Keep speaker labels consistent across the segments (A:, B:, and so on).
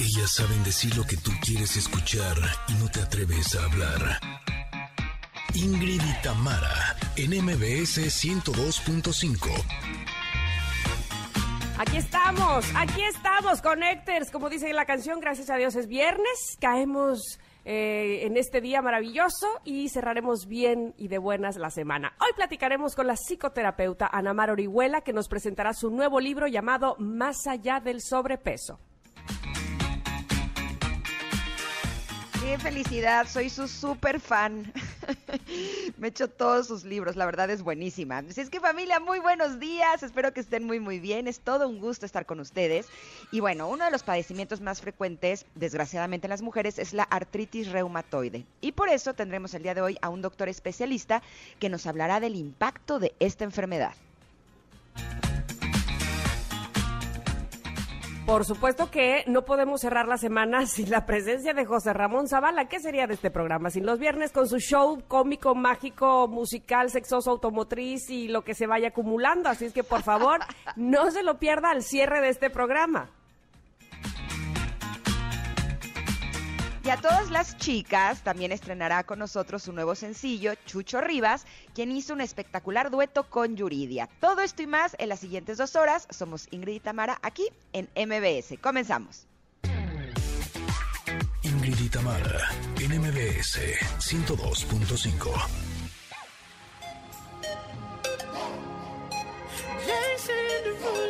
A: Ellas saben decir lo que tú quieres escuchar y no te atreves a hablar. Ingrid y Tamara, en MBS 102.5.
B: Aquí estamos, aquí estamos, Connectors. Como dice la canción, gracias a Dios es viernes. Caemos eh, en este día maravilloso y cerraremos bien y de buenas la semana. Hoy platicaremos con la psicoterapeuta Ana Mar Orihuela, que nos presentará su nuevo libro llamado Más allá del sobrepeso.
C: Qué felicidad, soy su súper fan. Me echo todos sus libros, la verdad es buenísima. Así es que familia, muy buenos días, espero que estén muy muy bien, es todo un gusto estar con ustedes. Y bueno, uno de los padecimientos más frecuentes, desgraciadamente en las mujeres, es la artritis reumatoide. Y por eso tendremos el día de hoy a un doctor especialista que nos hablará del impacto de esta enfermedad.
B: Por supuesto que no podemos cerrar la semana sin la presencia de José Ramón Zavala. ¿Qué sería de este programa sin los viernes con su show cómico, mágico, musical, sexoso, automotriz y lo que se vaya acumulando? Así es que por favor, no se lo pierda al cierre de este programa.
C: Y a todas las chicas también estrenará con nosotros su nuevo sencillo, Chucho Rivas, quien hizo un espectacular dueto con Yuridia. Todo esto y más en las siguientes dos horas. Somos Ingrid y Tamara aquí en MBS. Comenzamos.
A: Ingrid y Tamara, en MBS 102.5.
D: over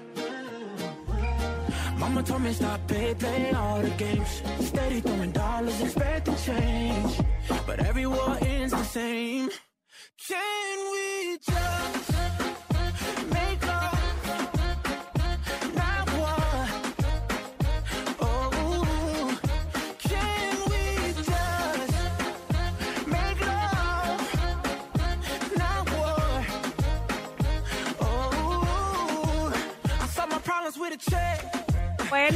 D: Mama told me stop play, play all the games. Steady throwing dollars, expecting change. But every war ends the same. Can we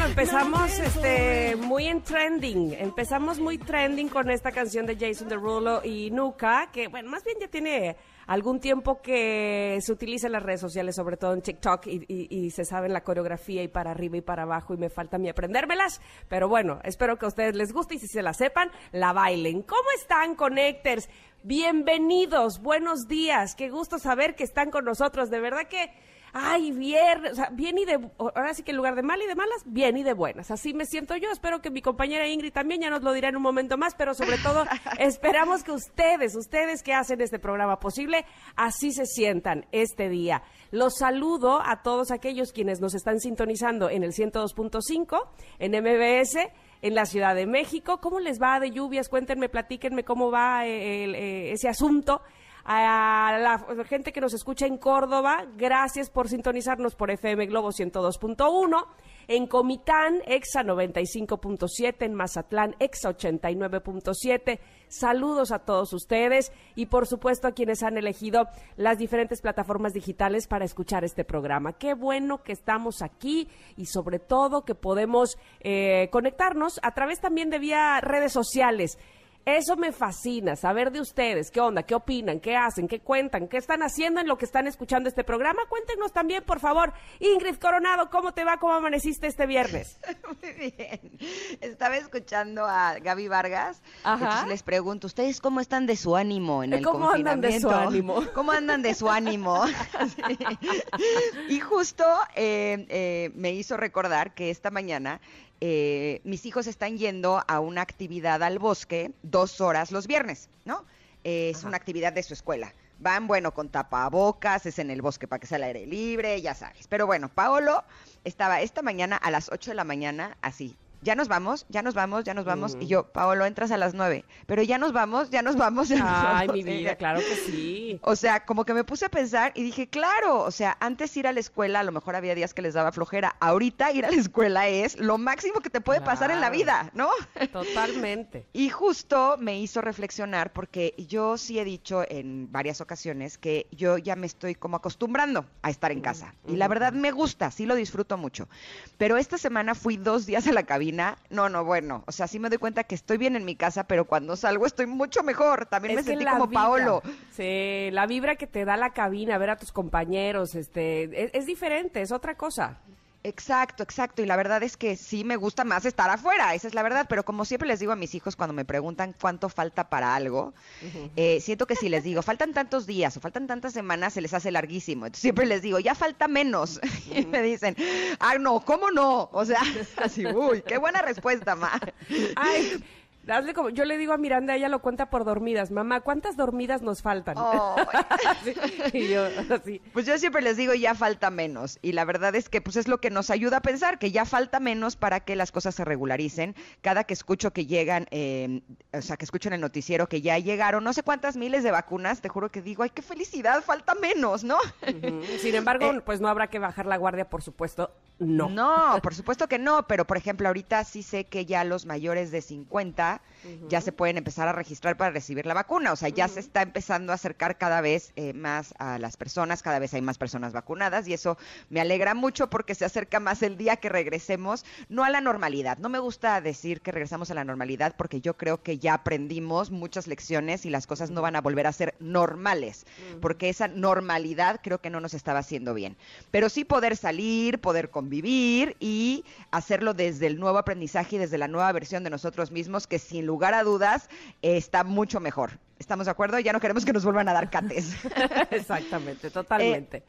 B: Empezamos este muy en trending. Empezamos muy trending con esta canción de Jason Derulo y Nuka, que bueno, más bien ya tiene algún tiempo que se utiliza en las redes sociales, sobre todo en TikTok, y, se sabe la coreografía y para arriba y para abajo, y me falta mí aprendérmelas. Pero bueno, espero que a ustedes les guste y si se la sepan, la bailen. ¿Cómo están, Connectors? Bienvenidos, buenos días. Qué gusto saber que están con nosotros. De verdad que ay, bien, o sea, bien y de, ahora sí que en lugar de mal y de malas, bien y de buenas. Así me siento yo. Espero que mi compañera Ingrid también ya nos lo dirá en un momento más, pero sobre todo esperamos que ustedes, ustedes que hacen este programa posible, así se sientan este día. Los saludo a todos aquellos quienes nos están sintonizando en el 102.5, en MBS en la Ciudad de México. ¿Cómo les va de lluvias? Cuéntenme, platíquenme cómo va el, el, ese asunto a la gente que nos escucha en Córdoba, gracias por sintonizarnos por FM Globo 102.1, en Comitán, EXA 95.7, en Mazatlán, EXA 89.7. Saludos a todos ustedes y por supuesto a quienes han elegido las diferentes plataformas digitales para escuchar este programa. Qué bueno que estamos aquí y sobre todo que podemos eh, conectarnos a través también de vía redes sociales. Eso me fascina, saber de ustedes, qué onda, qué opinan, qué hacen, qué cuentan, qué están haciendo en lo que están escuchando este programa. Cuéntenos también, por favor. Ingrid Coronado, ¿cómo te va? ¿Cómo amaneciste este viernes?
C: Muy bien. Estaba escuchando a Gaby Vargas. Ajá. Entonces les pregunto, ¿ustedes cómo están de su ánimo en el
B: ¿Cómo andan de su ánimo?
C: ¿Cómo andan de su ánimo? y justo eh, eh, me hizo recordar que esta mañana eh, mis hijos están yendo a una actividad al bosque dos horas los viernes, ¿no? Eh, es una actividad de su escuela. Van, bueno, con tapabocas, es en el bosque para que sea al aire libre, ya sabes. Pero bueno, Paolo estaba esta mañana a las 8 de la mañana así, ya nos vamos, ya nos vamos, ya nos vamos. Y yo, Paolo, entras a las nueve. Pero ya nos vamos, ya nos vamos. ya nos
B: Ay,
C: vamos".
B: mi vida, claro que sí.
C: O sea, como que me puse a pensar y dije, claro, o sea, antes ir a la escuela, a lo mejor había días que les daba flojera. Ahorita ir a la escuela es lo máximo que te puede pasar en la vida, ¿no?
B: Totalmente.
C: Y justo me hizo reflexionar porque yo sí he dicho en varias ocasiones que yo ya me estoy como acostumbrando a estar en casa. Y la verdad me gusta, sí lo disfruto mucho. Pero esta semana fui dos días a la cabina. No, no, bueno, o sea, sí me doy cuenta que estoy bien en mi casa, pero cuando salgo estoy mucho mejor. También me
B: Es
C: sentí como
B: vibra,
C: Paolo.
B: Sí, la vibra que te da la cabina, ver a tus compañeros, este, es, es diferente, es otra cosa.
C: Exacto, exacto. Y la verdad es que sí me gusta más estar afuera, esa es la verdad. Pero como siempre les digo a mis hijos cuando me preguntan cuánto falta para algo, eh, siento que si les digo, faltan tantos días o faltan tantas semanas, se les hace larguísimo. Entonces siempre les digo, ya falta menos. Y me dicen, ay, no, ¿cómo no? O sea, así, uy, qué buena respuesta, ma.
B: Ay, hazle como, yo le digo a Miranda, ella lo cuenta por dormidas. Mamá, ¿cuántas dormidas nos faltan?
C: Oh.
B: Sí, y yo así.
C: Pues yo siempre les digo, ya falta menos. Y la verdad es que pues es lo que nos ayuda a pensar, que ya falta menos para que las cosas se regularicen. Cada que escucho que llegan, eh, o sea, que escucho en el noticiero que ya llegaron no sé cuántas miles de vacunas, te juro que digo, ay, qué felicidad, falta menos, ¿no?
B: Sin embargo, pues no habrá que bajar la guardia, por supuesto. No.
C: No, por supuesto que no, pero por ejemplo, ahorita sí sé que ya los mayores de 50 ya se pueden empezar a registrar para recibir la vacuna, o sea, ya se está empezando a acercar cada vez eh, más a las personas, cada vez hay más personas vacunadas y eso me alegra mucho porque se acerca más el día que regresemos, no a la normalidad. No me gusta decir que regresamos a la normalidad porque yo creo que ya aprendimos muchas lecciones y las cosas no van a volver a ser normales, porque esa normalidad creo que no nos estaba haciendo bien. Pero sí poder salir, poder convivir y hacerlo desde el nuevo aprendizaje y desde la nueva versión de nosotros mismos, que sin lugar a dudas eh, está mucho mejor. ¿Estamos de acuerdo? Ya no queremos que nos vuelvan a dar cates.
B: Exactamente, totalmente.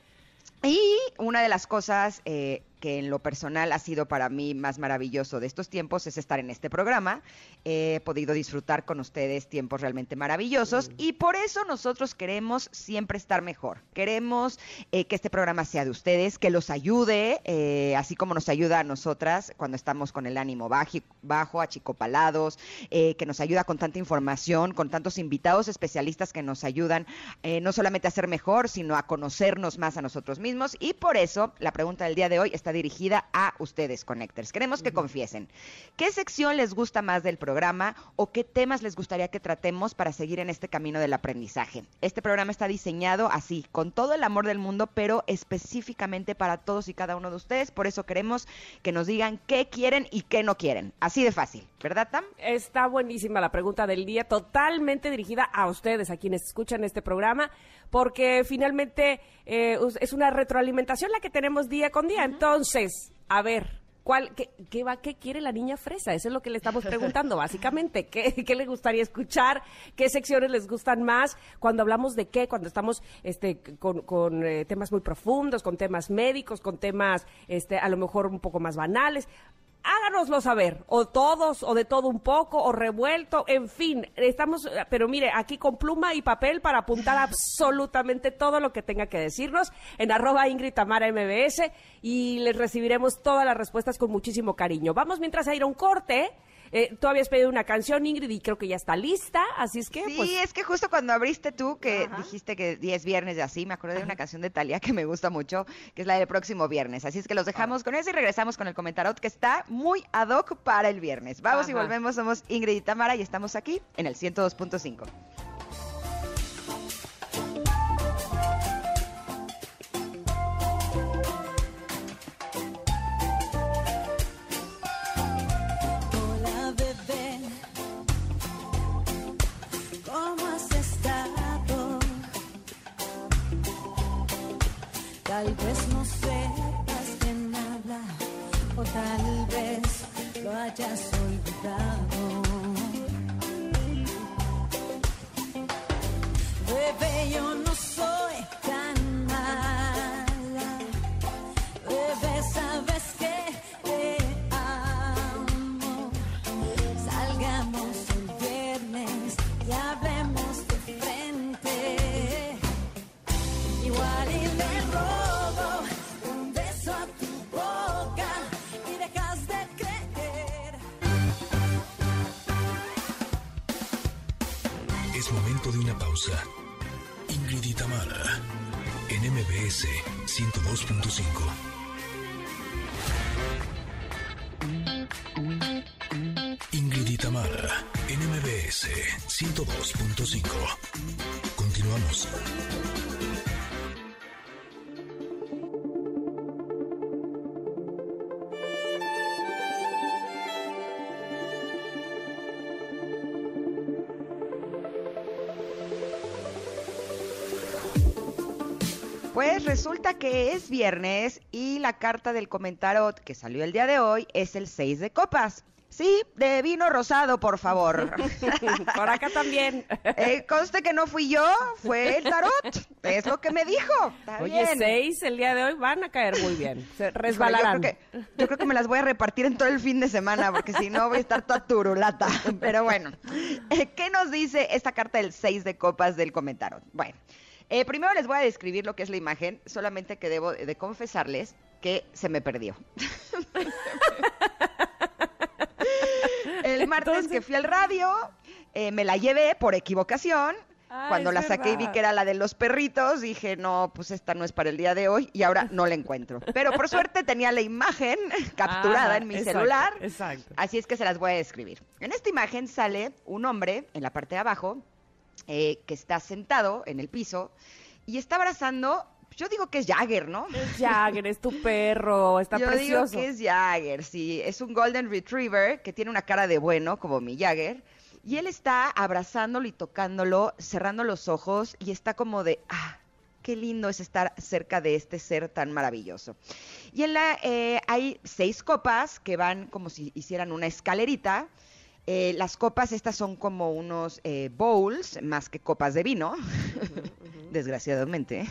C: Y una de las cosas eh, que en lo personal ha sido para mí más maravilloso de estos tiempos es estar en este programa. He podido disfrutar con ustedes tiempos realmente maravillosos y por eso nosotros queremos siempre estar mejor. Queremos eh, que este programa sea de ustedes, que los ayude, eh, así como nos ayuda a nosotras cuando estamos con el ánimo baji- bajo, achicopalados, eh, que nos ayuda con tanta información, con tantos invitados especialistas que nos ayudan eh, no solamente a ser mejor, sino a conocernos más a nosotros mismos. Y por eso la pregunta del día de hoy está dirigida a ustedes, Connectors. Queremos que confiesen. ¿Qué sección les gusta más del programa o qué temas les gustaría que tratemos para seguir en este camino del aprendizaje? Este programa está diseñado así, con todo el amor del mundo, pero específicamente para todos y cada uno de ustedes. Por eso queremos que nos digan qué quieren y qué no quieren. Así de fácil, ¿verdad, Tam?
B: Está buenísima la pregunta del día, totalmente dirigida a ustedes, a quienes escuchan este programa, porque finalmente eh, es una retroalimentación la que tenemos día con día. Entonces, a ver, ¿cuál, qué, qué va, ¿qué quiere la niña fresa? Eso es lo que le estamos preguntando, básicamente. ¿Qué, qué le gustaría escuchar? ¿Qué secciones les gustan más? Cuando hablamos de qué, cuando estamos este, con, con, eh, temas muy profundos, con temas médicos, con temas este, a lo mejor un poco más banales háganoslo saber, o todos, o de todo un poco, o revuelto, en fin, estamos, pero mire, aquí con pluma y papel para apuntar absolutamente todo lo que tenga que decirnos en arroba Ingrid MBS y les recibiremos todas las respuestas con muchísimo cariño. Vamos mientras a ir a un corte. Eh, tú habías pedido una canción, Ingrid, y creo que ya está lista, así es que,
C: Sí,
B: pues,
C: es que justo cuando abriste tú, que dijiste que 10 viernes y así, me acordé de una canción de Talia que me gusta mucho, que es la del próximo viernes. Así es que los dejamos con eso y regresamos con el comentarot que está muy ad hoc para el viernes. Vamos y volvemos, somos Ingrid y Tamara y estamos aquí en el 102.5.
E: Tal vez no sepas quién habla o tal vez lo hayas olvidado. Bebé, yo no
A: 102.5. Ingrid y Tamara, en MBS 102.5. Continuamos.
C: Pues resulta que es viernes y la carta del comentarot que salió el día de hoy es el 6 de copas. Sí, de vino rosado, por favor.
B: Por acá también.
C: Eh, conste que no fui yo, fue el tarot. Es lo que me dijo. Está
B: Oye,
C: bien.
B: seis el día de hoy van a caer muy bien. Se resbalarán.
C: Yo creo, que, yo creo que me las voy a repartir en todo el fin de semana, porque si no voy a estar toda turulata. Pero bueno, eh, ¿qué nos dice esta carta del 6 de copas del comentario? Bueno, eh, primero les voy a describir lo que es la imagen, solamente que debo de confesarles que se me perdió. el martes
B: Entonces-
C: que fui al radio, eh, me la llevé por equivocación.
B: Ah,
C: Cuando la saqué y vi que era la de los perritos, dije, no, pues esta no es para el día de hoy y ahora no la encuentro. Pero por suerte tenía la imagen capturada
B: Ajá,
C: en mi
B: exacto,
C: celular.
B: Exacto.
C: Así es que se las voy a describir. En esta imagen sale un hombre en la parte de abajo eh, que está sentado en el piso y está abrazando, yo digo que es Jagger, ¿no?
B: Es Jagger, es tu perro, está
C: Yo
B: precioso.
C: digo que es Jagger, sí. Es un Golden Retriever que tiene una cara de bueno, como mi Jagger. Y él está abrazándolo y tocándolo, cerrando los ojos y está como de, ah, qué lindo es estar cerca de este ser tan maravilloso. Y en la, eh, hay seis copas que van como si hicieran una escalerita. Eh, las copas estas son como unos eh, bowls, más que copas de vino, desgraciadamente.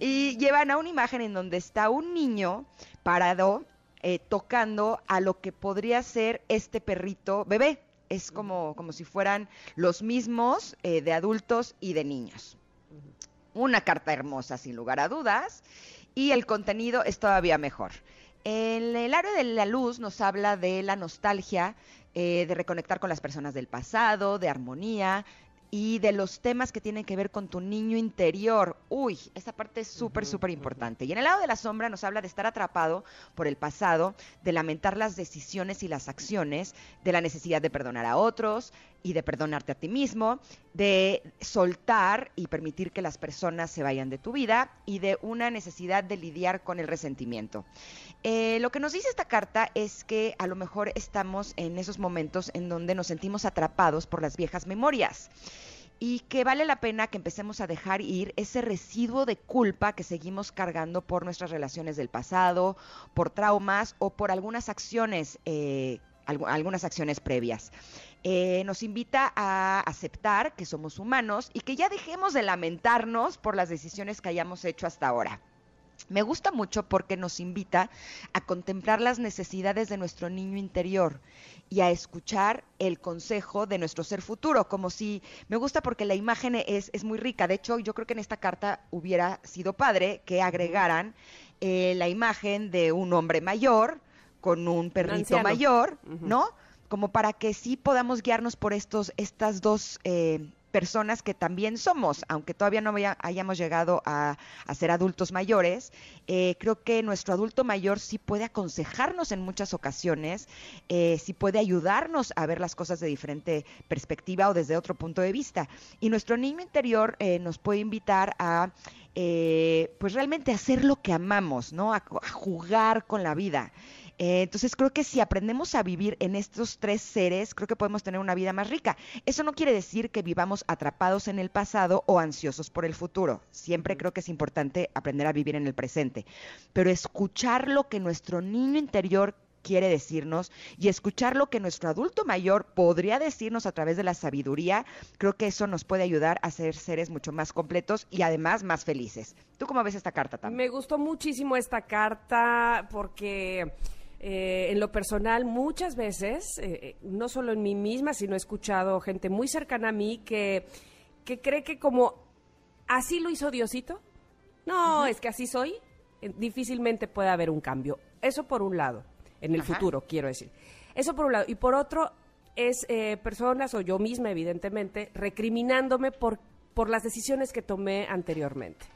C: y llevan a una imagen en donde está un niño parado eh, tocando a lo que podría ser este perrito bebé. Es como, como si fueran los mismos de adultos y de niños. Una carta hermosa, sin lugar a dudas, y el contenido es todavía mejor. En el área de la luz nos habla de la nostalgia, eh, de reconectar con las personas del pasado, de armonía y de los temas que tienen que ver con tu niño interior. Uy, esa parte es súper, súper importante. Y en el lado de la sombra nos habla de estar atrapado por el pasado, de lamentar las decisiones y las acciones, de la necesidad de perdonar a otros y de perdonarte a ti mismo, de soltar y permitir que las personas se vayan de tu vida y de una necesidad de lidiar con el resentimiento. Eh, lo que nos dice esta carta es que a lo mejor estamos en esos momentos en donde nos sentimos atrapados por las viejas memorias y que vale la pena que empecemos a dejar ir ese residuo de culpa que seguimos cargando por nuestras relaciones del pasado, por traumas o por algunas acciones, eh, algu- algunas acciones previas. Eh, nos invita a aceptar que somos humanos y que ya dejemos de lamentarnos por las decisiones que hayamos hecho hasta ahora. Me gusta mucho porque nos invita a contemplar las necesidades de nuestro niño interior y a escuchar el consejo de nuestro ser futuro, como si me gusta porque la imagen es, es muy rica. De hecho, yo creo que en esta carta hubiera sido padre que agregaran eh, la imagen de un hombre mayor con un perrito
B: anciano.
C: mayor. ¿no? Como para que sí podamos guiarnos por estos, estas dos eh, personas que también somos, aunque todavía no hayamos llegado a, ser adultos mayores, eh, creo que nuestro adulto mayor sí puede aconsejarnos en muchas ocasiones, eh, sí puede ayudarnos a ver las cosas de diferente perspectiva o desde otro punto de vista. Y nuestro niño interior eh, nos puede invitar a, pues realmente hacer lo que amamos, ¿no? A jugar con la vida. Eh, entonces creo que si aprendemos a vivir en estos tres seres, creo que podemos tener una vida más rica. Eso no quiere decir que vivamos atrapados en el pasado o ansiosos por el futuro. Siempre creo que es importante aprender a vivir en el presente. Pero escuchar lo que nuestro niño interior quiere decirnos y escuchar lo que nuestro adulto mayor podría decirnos a través de la sabiduría, creo que eso nos puede ayudar a ser seres mucho más completos y además más felices. ¿Tú cómo ves esta carta también?
B: Me gustó muchísimo esta carta porque eh, en lo personal muchas veces, eh, no solo en mí misma, sino he escuchado gente muy cercana a mí que, que cree que como así lo hizo Diosito, no, es que así soy, eh, difícilmente puede haber un cambio. Eso por un lado, en el
C: Ajá.
B: futuro, quiero decir. Eso por un lado. Y por otro, es eh, personas, o yo misma evidentemente, recriminándome por, por las decisiones que tomé anteriormente.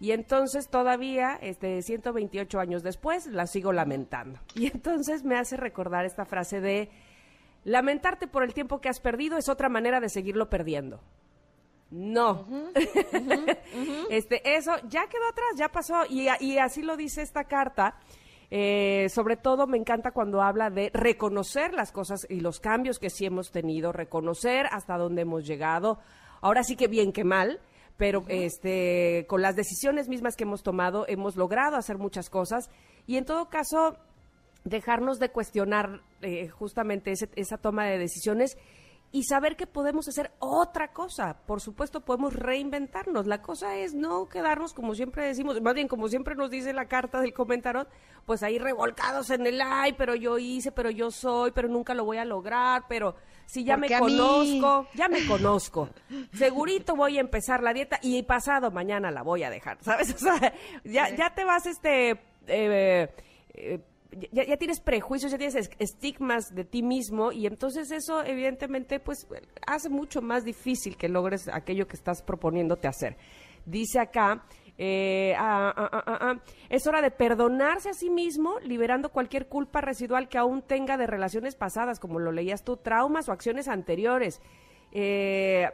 B: Y entonces todavía, este, 128 años después, la sigo lamentando. Y entonces me hace recordar esta frase de, lamentarte por el tiempo que has perdido es otra manera de seguirlo perdiendo. No. este, eso ya quedó atrás, ya pasó. Y, y así lo dice esta carta. Eh, sobre todo me encanta cuando habla de reconocer las cosas y los cambios que sí hemos tenido, reconocer hasta dónde hemos llegado. Ahora sí que bien que mal, pero este, con las decisiones mismas que hemos tomado hemos logrado hacer muchas cosas. Y en todo caso dejarnos de cuestionar eh, justamente ese- esa toma de decisiones y saber que podemos hacer otra cosa. Por supuesto, podemos reinventarnos. La cosa es no quedarnos, como siempre decimos, más bien como siempre nos dice la carta del comentario, pues ahí revolcados en el ay, pero yo hice, pero yo soy, pero nunca lo voy a lograr, pero si ya
C: Porque
B: me
C: mí-
B: conozco, ya me conozco. Segurito voy a empezar la dieta y pasado mañana la voy a dejar, ¿sabes? O sea, ya, ya te vas este... eh, eh, ya, tienes prejuicios, ya tienes es- estigmas de ti mismo y entonces eso evidentemente pues hace mucho más difícil que logres aquello que estás proponiéndote hacer. Dice acá, eh, ah, ah, ah, es hora de perdonarse a sí mismo, liberando cualquier culpa residual que aún tenga de relaciones pasadas, como lo leías tú, traumas o acciones anteriores. Eh,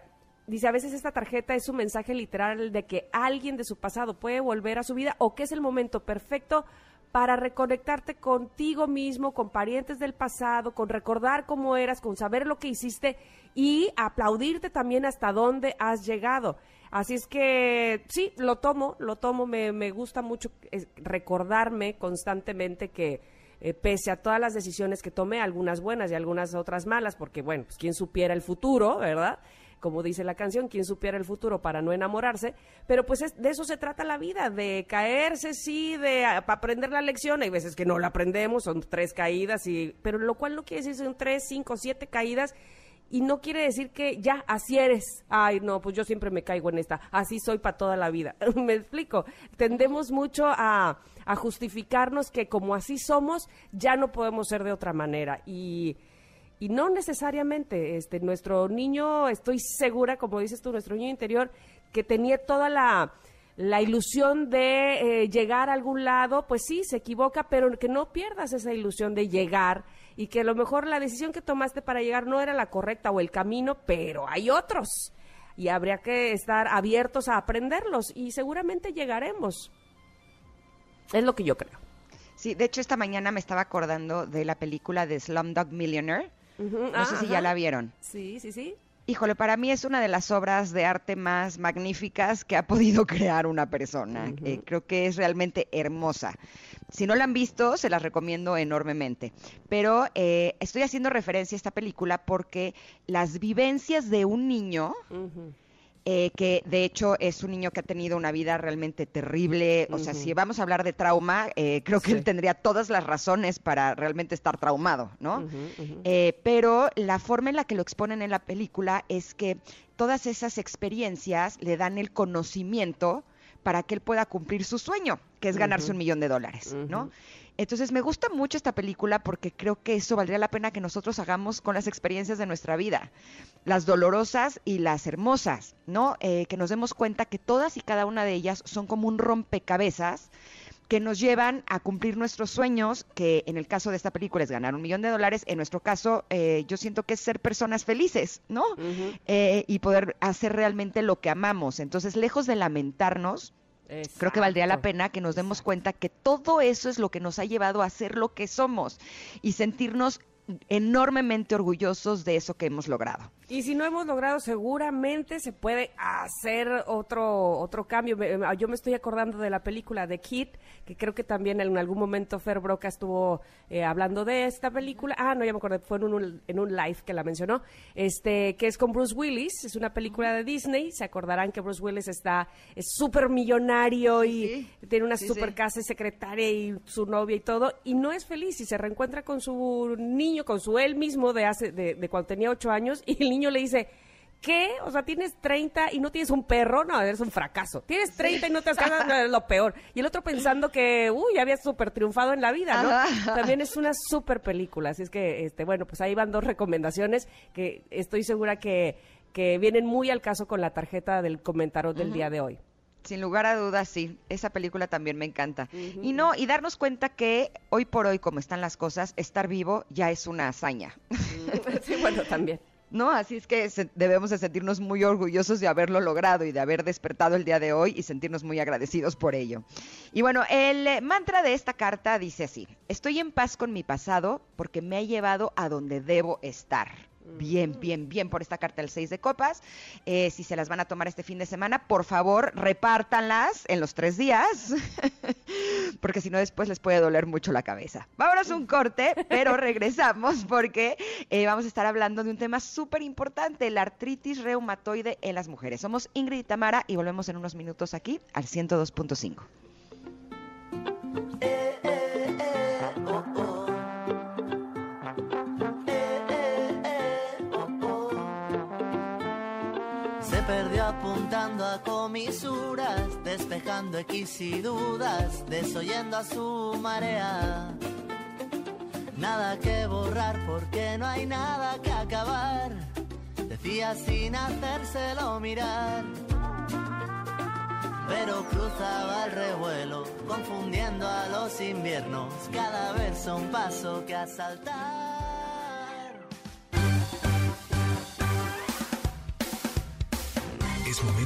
B: Dice, a veces esta tarjeta es un mensaje literal de que alguien de su pasado puede volver a su vida o que es el momento perfecto para reconectarte contigo mismo, con parientes del pasado, con recordar cómo eras, con saber lo que hiciste y aplaudirte también hasta dónde has llegado. Así es que sí, lo tomo, lo tomo, me, me gusta mucho eh, recordarme constantemente que eh, pese a todas las decisiones que tomé, algunas buenas y algunas otras malas, porque bueno, pues quién supiera el futuro, ¿verdad? Como dice la canción, quién supiera el futuro para no enamorarse, pero pues es- de eso se trata la vida, de caerse, sí, de a- aprender la lección, hay veces que no la aprendemos, son tres caídas, y, pero lo cual no quiere decir son tres, cinco, siete caídas, y no quiere decir que ya así eres. Ay, no, pues yo siempre me caigo en esta. Así soy para toda la vida. me explico. Tendemos mucho a, a justificarnos que como así somos, ya no podemos ser de otra manera. Y, y no necesariamente. Este, nuestro niño, estoy segura, como dices tú, nuestro niño interior, que tenía toda la la ilusión de eh, llegar a algún lado, pues sí, se equivoca, pero que no pierdas esa ilusión de llegar y que a lo mejor la decisión que tomaste para llegar no era la correcta o el camino, pero hay otros y habría que estar abiertos a aprenderlos y seguramente llegaremos. Es lo que yo creo.
C: Sí, de hecho esta mañana me estaba acordando de la película de Slumdog Millionaire. No sé
B: ah,
C: si ya la vieron.
B: Sí, sí, sí.
C: Híjole, para mí es una de las obras de arte más magníficas que ha podido crear una persona. Eh, creo que es realmente hermosa. Si no la han visto, se las recomiendo enormemente. Pero eh, estoy haciendo referencia a esta película porque las vivencias de un niño. Eh, que de hecho es un niño que ha tenido una vida realmente terrible, o sea, si vamos a hablar de trauma, eh, creo que
B: Sí.
C: él tendría todas las razones para realmente estar traumado, ¿no? Eh, pero la forma en la que lo exponen en la película es que todas esas experiencias le dan el conocimiento para que él pueda cumplir su sueño, que es ganarse un millón de dólares, ¿no? Entonces me gusta mucho esta película porque creo que eso valdría la pena que nosotros hagamos con las experiencias de nuestra vida, las dolorosas y las hermosas, ¿no? Eh, que nos demos cuenta que todas y cada una de ellas son como un rompecabezas que nos llevan a cumplir nuestros sueños, que en el caso de esta película es ganar un millón de dólares, en nuestro caso eh, yo siento que es ser personas felices, ¿no? Eh, y poder hacer realmente lo que amamos. Entonces, lejos de lamentarnos, creo que valdría la pena que nos demos cuenta que todo eso es lo que nos ha llevado a ser lo que somos y sentirnos enormemente orgullosos de eso que hemos logrado.
B: Y si no hemos logrado, seguramente se puede hacer otro otro cambio. Yo me estoy acordando de la película de Kid, que creo que también en algún momento Fer Broca estuvo eh, hablando de esta película. Ah, no, ya me acordé, fue en un, en un live que la mencionó, este que es con Bruce Willis, es una película de Disney. Se acordarán que Bruce Willis está es súper millonario y tiene una
C: Sí,
B: super casa y secretaria y su novia y todo, y no es feliz y se reencuentra con su niño, con su él mismo de hace de, de cuando tenía ocho años, y el niño le dice, ¿qué? O sea, tienes 30 y no tienes un perro, no, eres un fracaso. Tienes 30 y no te has casado, no, es lo peor. Y el otro pensando que, uy, había súper triunfado en la vida, ¿no?
C: Ajá.
B: También es una súper película, así es que, este, bueno, pues ahí van dos recomendaciones que estoy segura que, que vienen muy al caso con la tarjeta del comentario del día de hoy.
C: Sin lugar a dudas, sí. Esa película también me encanta. Y no, y darnos cuenta que hoy por hoy, como están las cosas, estar vivo ya es una hazaña.
B: Sí, bueno, también.
C: ¿No? Así es que debemos de sentirnos muy orgullosos de haberlo logrado y de haber despertado el día de hoy y sentirnos muy agradecidos por ello. Y bueno, el eh, mantra de esta carta dice así, estoy en paz con mi pasado porque me ha llevado a donde debo estar. Bien, bien, bien por esta carta del 6 de copas. Eh, si se las van a tomar este fin de semana, por favor, repártanlas en los tres días, porque si no después les puede doler mucho la cabeza. Vámonos a un corte, pero regresamos porque eh, vamos a estar hablando de un tema súper importante, la artritis reumatoide en las mujeres. Somos Ingrid y Tamara y volvemos en unos minutos aquí al 102.5.
F: perdió apuntando a comisuras, despejando X y dudas, desoyendo a su marea. Nada que borrar porque no hay nada que acabar, decía sin hacérselo mirar. Pero cruzaba el revuelo, confundiendo a los inviernos, cada vez un paso que asaltar.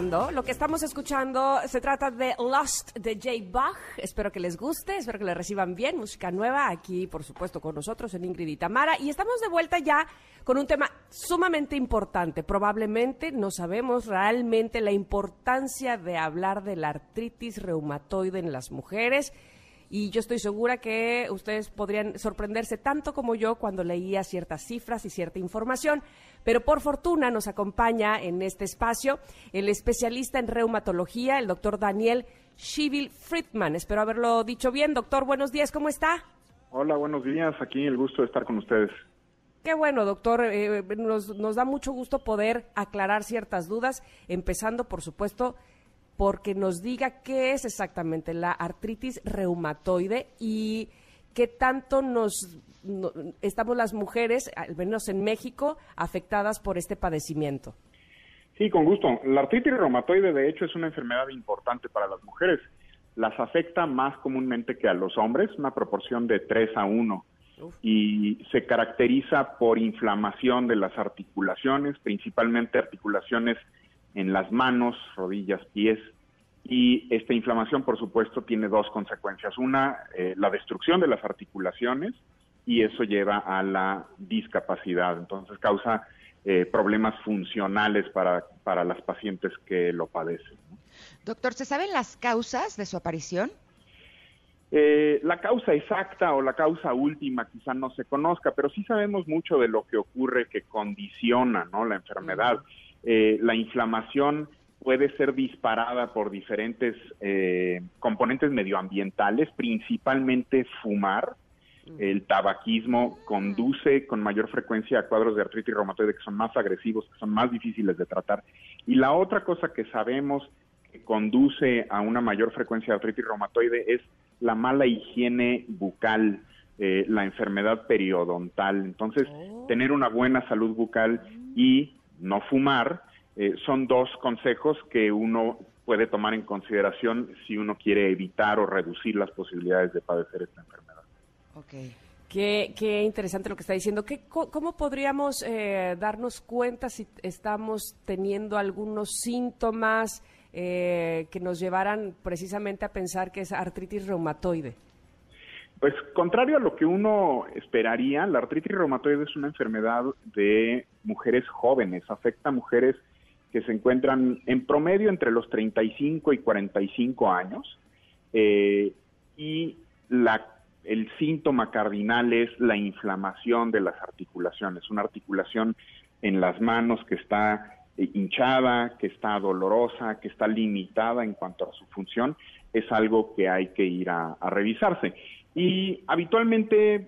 B: Lo que estamos escuchando se trata de Lost de Jay Bach. Espero que les guste, espero que le reciban bien. Música nueva aquí, por supuesto, con nosotros en Ingrid y Tamara. Y estamos de vuelta ya con un tema sumamente importante. Probablemente no sabemos realmente la importancia de hablar de la artritis reumatoide en las mujeres. Y yo estoy segura que ustedes podrían sorprenderse tanto como yo cuando leía ciertas cifras y cierta información. Pero por fortuna nos acompaña en este espacio el especialista en reumatología, el doctor Daniel Shivil Friedman. Espero haberlo dicho bien. Doctor, buenos días, ¿cómo está?
G: Hola, buenos días. Aquí el gusto de estar con ustedes.
B: Qué bueno, doctor. Eh, nos, nos da mucho gusto poder aclarar ciertas dudas, empezando, por supuesto, porque nos diga qué es exactamente la artritis reumatoide y qué tanto nos no- estamos las mujeres, al menos en México, afectadas por este padecimiento.
G: Sí, con gusto. La artritis reumatoide, de hecho, es una enfermedad importante para las mujeres. Las afecta más comúnmente que a los hombres, una proporción de 3 a 1. Y se caracteriza por inflamación de las articulaciones, principalmente articulaciones en las manos, rodillas, pies. Y esta inflamación, por supuesto, tiene dos consecuencias. Una, eh, la destrucción de las articulaciones y eso lleva a la discapacidad. Entonces causa eh, problemas funcionales para, para las pacientes que lo padecen. ¿no?
C: Doctor, ¿se saben las causas de su aparición?
G: Eh, la causa exacta o la causa última quizá no se conozca, pero sí sabemos mucho de lo que ocurre que condiciona ¿no? la enfermedad. Eh, la inflamación puede ser disparada por diferentes eh, componentes medioambientales, principalmente fumar. El tabaquismo conduce con mayor frecuencia a cuadros de artritis reumatoide que son más agresivos, que son más difíciles de tratar. Y la otra cosa que sabemos que conduce a una mayor frecuencia de artritis reumatoide es la mala higiene bucal, eh, la enfermedad periodontal. Entonces, tener una buena salud bucal y no fumar eh, son dos consejos que uno puede tomar en consideración si uno quiere evitar o reducir las posibilidades de padecer esta enfermedad.
B: Qué, qué interesante lo que está diciendo. ¿Qué, co- ¿Cómo podríamos eh, darnos cuenta si estamos teniendo algunos síntomas eh, que nos llevaran precisamente a pensar que es artritis reumatoide?
G: Pues contrario a lo que uno esperaría, la artritis reumatoide es una enfermedad de mujeres jóvenes, afecta a mujeres que se encuentran en promedio entre los 35 y 45 años. Eh, y la, el síntoma cardinal es la inflamación de las articulaciones, una articulación en las manos que está eh, hinchada, que está dolorosa, que está limitada en cuanto a su función, es algo que hay que ir a, a revisarse. Y habitualmente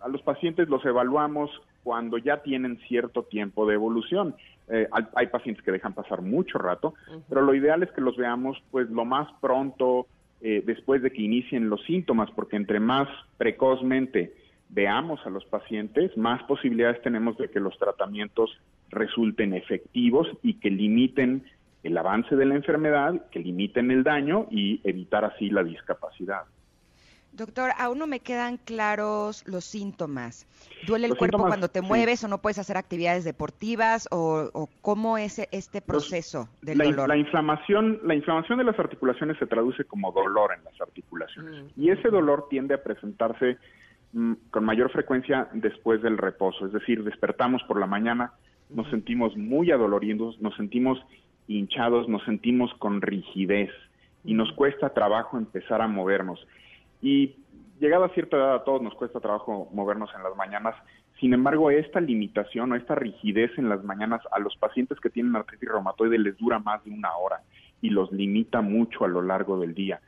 G: a los pacientes los evaluamos cuando ya tienen cierto tiempo de evolución. Eh, hay, pacientes que dejan pasar mucho rato, pero lo ideal es que los veamos pues lo más pronto eh, después de que inicien los síntomas, porque entre más precozmente veamos a los pacientes, más posibilidades tenemos de que los tratamientos resulten efectivos y que limiten el avance de la enfermedad, que limiten el daño y evitar así la discapacidad.
C: Doctor, aún no me quedan claros los síntomas. ¿Duele el
G: Los
C: cuerpo
G: síntomas,
C: cuando te
G: sí.
C: mueves o no puedes hacer actividades deportivas? ¿O, o cómo es este proceso del
G: la,
C: dolor?
G: la inflamación, la inflamación de las articulaciones se traduce como dolor en las articulaciones y ese dolor tiende a presentarse mm, con mayor frecuencia después del reposo, es decir, despertamos por la mañana, nos sentimos muy adoloridos, nos sentimos hinchados, nos sentimos con rigidez y nos cuesta trabajo empezar a movernos. Y llegada a cierta edad a todos nos cuesta trabajo movernos en las mañanas. Sin embargo, esta limitación o esta rigidez en las mañanas a los pacientes que tienen artritis reumatoide les dura más de una hora y los limita mucho a lo largo del día.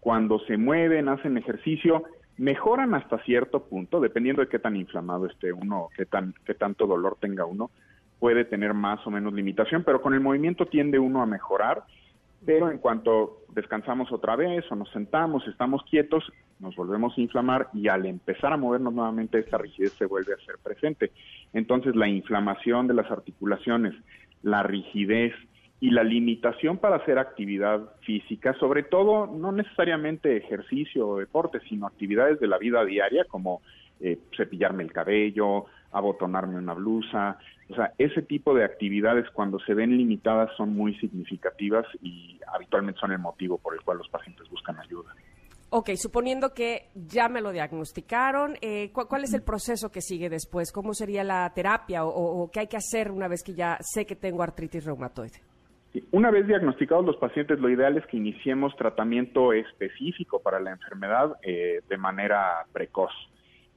G: Cuando se mueven, hacen ejercicio, mejoran hasta cierto punto, dependiendo de qué tan inflamado esté uno qué, tan, qué tanto dolor tenga uno, puede tener más o menos limitación, pero con el movimiento tiende uno a mejorar pero en cuanto descansamos otra vez o nos sentamos, estamos quietos, nos volvemos a inflamar y al empezar a movernos nuevamente esta rigidez se vuelve a ser presente. Entonces la inflamación de las articulaciones, la rigidez y la limitación para hacer actividad física, sobre todo no necesariamente ejercicio o deporte, sino actividades de la vida diaria como eh, cepillarme el cabello, abotonarme una blusa, o sea, ese tipo de actividades cuando se ven limitadas son muy significativas y habitualmente son el motivo por el cual los pacientes buscan ayuda.
B: Ok, suponiendo que ya me lo diagnosticaron, eh, ¿cu- ¿cuál es el proceso que sigue después? ¿Cómo sería la terapia o, o- qué hay que hacer una vez que ya sé que tengo artritis reumatoide?
G: Una vez diagnosticados los pacientes, lo ideal es que iniciemos tratamiento específico para la enfermedad eh, de manera precoz.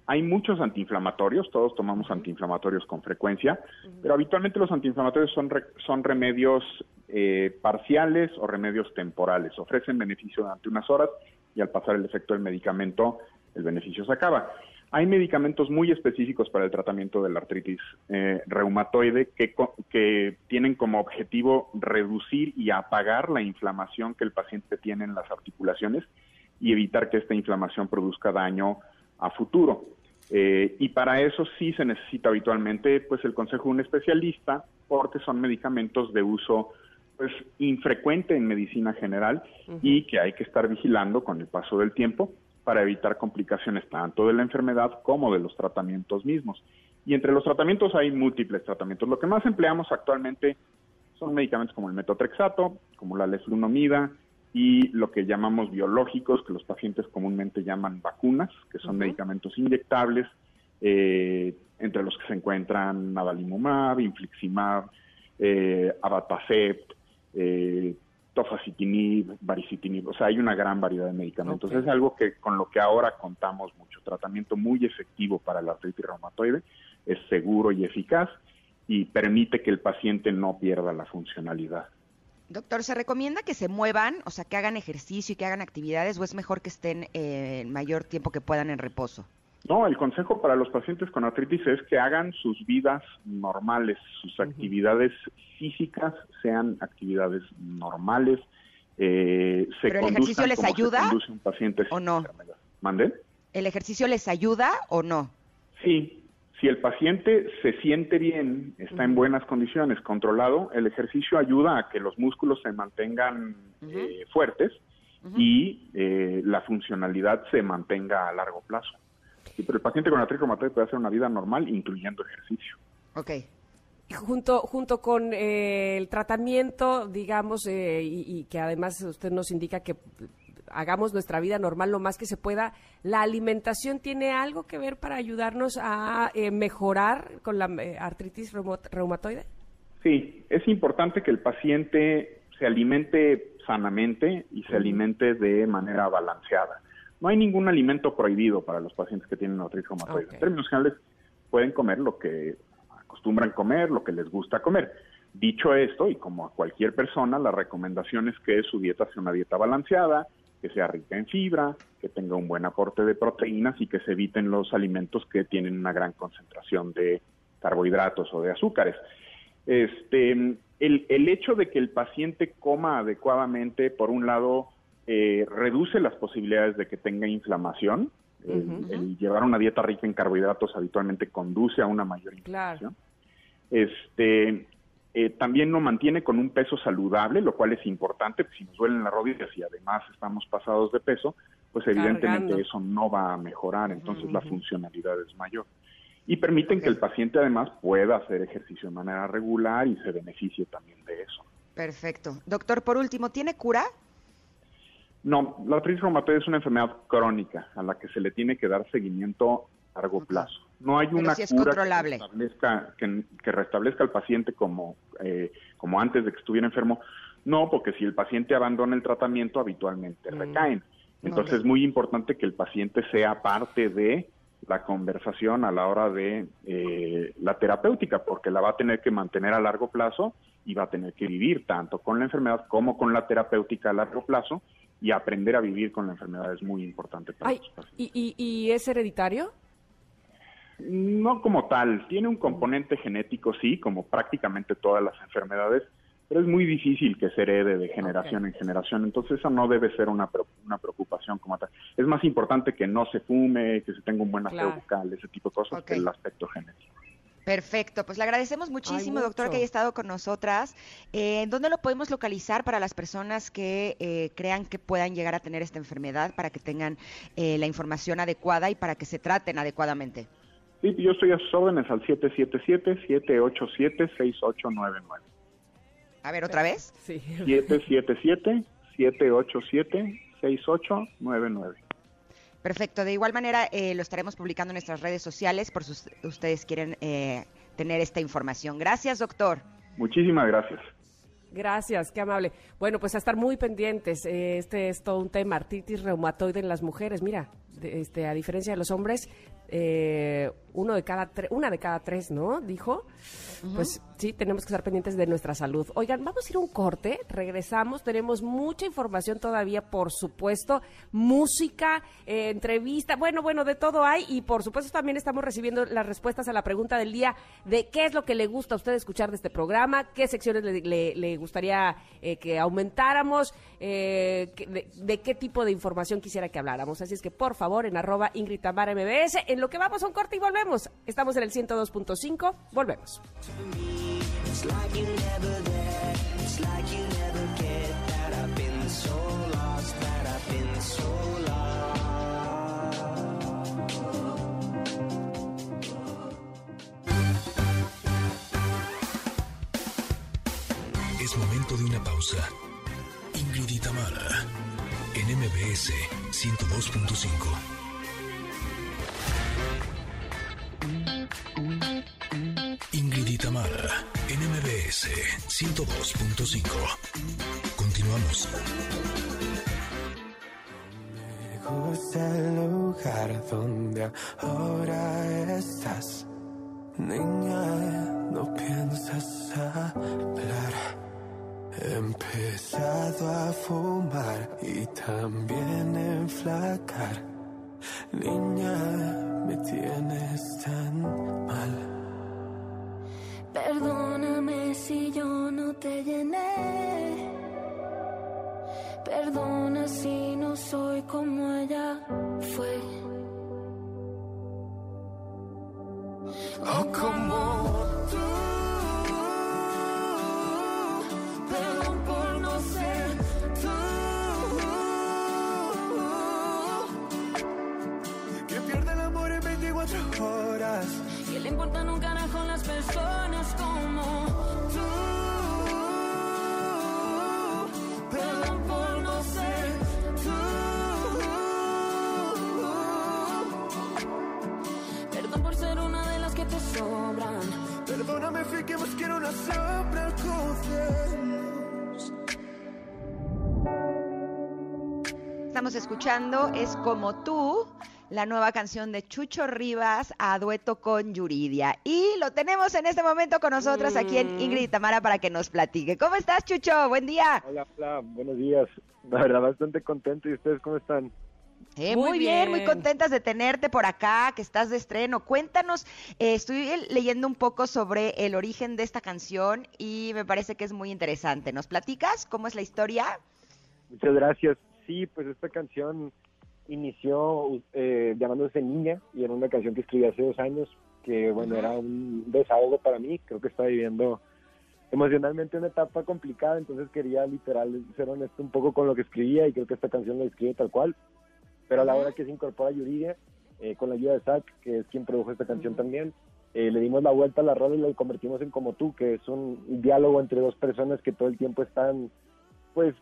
G: Hay muchos antiinflamatorios, todos tomamos antiinflamatorios con frecuencia, pero habitualmente los antiinflamatorios son, re- son remedios eh, parciales o remedios temporales. Ofrecen beneficio durante unas horas y al pasar el efecto del medicamento, el beneficio se acaba. Hay medicamentos muy específicos para el tratamiento de la artritis eh, reumatoide que, que tienen como objetivo reducir y apagar la inflamación que el paciente tiene en las articulaciones y evitar que esta inflamación produzca daño a futuro. Eh, y para eso sí se necesita habitualmente pues el consejo de un especialista porque son medicamentos de uso pues infrecuente en medicina general y que hay que estar vigilando con el paso del tiempo para evitar complicaciones tanto de la enfermedad como de los tratamientos mismos. Y entre los tratamientos hay múltiples tratamientos. Lo que más empleamos actualmente son medicamentos como el metotrexato, como la leflunomida y lo que llamamos biológicos, que los pacientes comúnmente llaman vacunas, que son medicamentos inyectables, eh, entre los que se encuentran adalimumab, infliximab, eh, abatacept, eh, tofacitinib, baricitinib, o sea, hay una gran variedad de medicamentos.
B: Ok.
G: Es algo que con lo que ahora contamos mucho, tratamiento muy efectivo para la artritis reumatoide, es seguro y eficaz y permite que el paciente no pierda la funcionalidad.
C: Doctor, ¿se recomienda que se muevan, o sea, que hagan ejercicio y que hagan actividades o es mejor que estén eh, el mayor tiempo que puedan en reposo?
G: No, el consejo para los pacientes con artritis es que hagan sus vidas normales, sus actividades físicas sean actividades normales. Eh, se
C: ¿Pero el ejercicio les ayuda
G: un paciente
C: o no?
G: ¿Mande?
C: ¿El ejercicio les ayuda o no?
G: Sí, si el paciente se siente bien, está en buenas condiciones, controlado, el ejercicio ayuda a que los músculos se mantengan eh, fuertes y eh, la funcionalidad se mantenga a largo plazo. Sí, pero el paciente con artritis reumatoide puede hacer una vida normal, incluyendo ejercicio.
C: Ok.
B: Junto, junto con eh, el tratamiento, digamos, y, y que además usted nos indica que hagamos nuestra vida normal lo más que se pueda, ¿la alimentación tiene algo que ver para ayudarnos a eh, mejorar con la eh, artritis reumatoide?
G: Sí, es importante que el paciente se alimente sanamente y se alimente de manera balanceada. No hay ningún alimento prohibido para los pacientes que tienen artritis reumatoide. En términos generales, pueden comer lo que acostumbran comer, lo que les gusta comer. Dicho esto, y como a cualquier persona, la recomendación es que su dieta sea una dieta balanceada, que sea rica en fibra, que tenga un buen aporte de proteínas y que se eviten los alimentos que tienen una gran concentración de carbohidratos o de azúcares. Este, el, el hecho de que el paciente coma adecuadamente, por un lado, eh, reduce las posibilidades de que tenga inflamación. El- el llevar una dieta rica en carbohidratos habitualmente conduce a una mayor
B: Claro.
G: inflamación. Este, eh, también nos mantiene con un peso saludable, lo cual es importante. Si nos duelen las rodillas y además estamos pasados de peso, pues evidentemente
B: Cargando.
G: eso no va a mejorar, entonces la funcionalidad es mayor. Y permiten que el paciente además pueda hacer ejercicio de manera regular y se beneficie también de eso.
C: Perfecto. Doctor, por último, ¿tiene cura?
G: No, la artritis reumatoide es una enfermedad crónica a la que se le tiene que dar seguimiento a largo plazo. No hay una
C: sí es
G: cura
C: controlable.
G: que restablezca, que, que restablezca al paciente como, eh, como antes de que estuviera enfermo. No, porque si el paciente abandona el tratamiento, habitualmente recaen. Entonces es muy importante que el paciente sea parte de la conversación a la hora de eh, la terapéutica, porque la va a tener que mantener a largo plazo y va a tener que vivir tanto con la enfermedad como con la terapéutica a largo plazo y aprender a vivir con la enfermedad es muy importante para
B: Ay,
G: los pacientes.
B: ¿y, y, y es hereditario?
G: No como tal, tiene un componente genético, sí, como prácticamente todas las enfermedades, pero es muy difícil que se herede de generación en generación, entonces esa no debe ser una, una preocupación como tal. Es más importante que no se fume, que se tenga un buen aseo
B: Claro.
G: bucal, ese tipo de cosas, que el aspecto genético.
C: Perfecto, pues le agradecemos muchísimo, doctor, que haya estado con nosotras. Eh, ¿En dónde lo podemos localizar para las personas que eh, crean que puedan llegar a tener esta enfermedad, para que tengan eh, la información adecuada y para que se traten adecuadamente?
G: Sí, yo estoy a sus órdenes al 777-787-6899.
C: A ver, otra vez.
B: Sí.
G: 777-787-6899.
C: Perfecto, de igual manera eh, lo estaremos publicando en nuestras redes sociales por si us- ustedes quieren eh, tener esta información. Gracias, doctor.
G: Muchísimas gracias.
B: Gracias, qué amable. Bueno, pues a estar muy pendientes. eh, Este es todo un tema, artritis reumatoide en las mujeres. Mira, este, a diferencia de los hombres, eh, uno de cada tre- una de cada tres, ¿no? Dijo. Pues sí, tenemos que estar pendientes de nuestra salud. Oigan, vamos a ir a un corte, regresamos, tenemos mucha información todavía, por supuesto, música, eh, entrevista, bueno, bueno, de todo hay y por supuesto también estamos recibiendo las respuestas a la pregunta del día de qué es lo que le gusta a usted escuchar de este programa, qué secciones le, le- le gustaría eh, que aumentáramos, eh, de, de qué tipo de información quisiera que habláramos. Así es que por favor, en arroba Ingrid Tamara MBS, en lo que vamos a un corte y volvemos. Estamos en el 102.5, volvemos.
A: Es momento de una pausa. Ingrid y Tamara, en MBS 102.5. MBS 102.5. Continuamos.
H: Me gusta el lugar donde ahora estás.
D: Niña, no piensas hablar. He empezado a fumar y también enflacar. Niña, me tienes tan mal.
E: Perdóname si yo no te llené. Perdona si no soy como ella fue.
D: O como tú.
E: Perdón por no ser tú.
D: Que pierde el amor en 24 horas.
E: Que le importan un carajo las personas como tú. Perdón por no ser tú. Perdón por ser una de las que te sobran.
D: Perdóname, fui que busqué una sombra al.
C: Estamos escuchando Es como tú, la nueva canción de Chucho Rivas a dueto con Yuridia. Y lo tenemos en este momento con nosotras aquí en Ingrid y Tamara para que nos platique. ¿Cómo estás, Chucho? Buen día.
H: Hola, hola, buenos días. La verdad, bastante contento. ¿Y ustedes cómo están?
C: Eh,
B: Muy
C: muy, bien. muy contentas de tenerte por acá, que estás de estreno. Cuéntanos, eh, estoy leyendo un poco sobre el origen de esta canción y me parece que es muy interesante. ¿Nos platicas cómo es la historia?
H: Muchas gracias. Sí, pues esta canción inició eh, llamándose Niña y era una canción que escribí hace dos años, que bueno, era un desahogo para mí. Creo que estaba viviendo emocionalmente una etapa complicada, entonces quería literal ser honesto un poco con lo que escribía y creo que esta canción la escribe tal cual. Pero a la hora que se incorpora Yuridia, eh, con la ayuda de Zach, que es quien produjo esta canción también, eh, le dimos la vuelta a la rola y la convertimos en Como tú, que es un diálogo entre dos personas que todo el tiempo están, pues,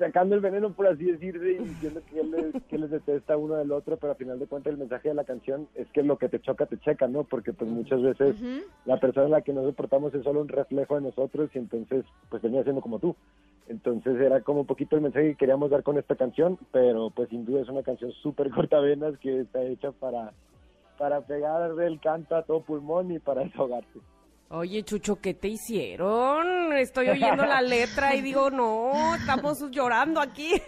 H: sacando el veneno, por así decirse, y diciendo que les, que les detesta uno del otro, pero al final de cuentas el mensaje de la canción es que lo que te choca, te checa, ¿no? Porque pues muchas veces la persona a la que nos soportamos es solo un reflejo de nosotros y entonces pues venía siendo como tú. Entonces era como un poquito el mensaje que queríamos dar con esta canción, pero pues sin duda es una canción súper cortavenas que está hecha para, para pegar el canto a todo pulmón y para desahogarse.
B: Oye, Chucho, ¿qué te hicieron? Estoy oyendo la letra y digo, no, estamos llorando aquí.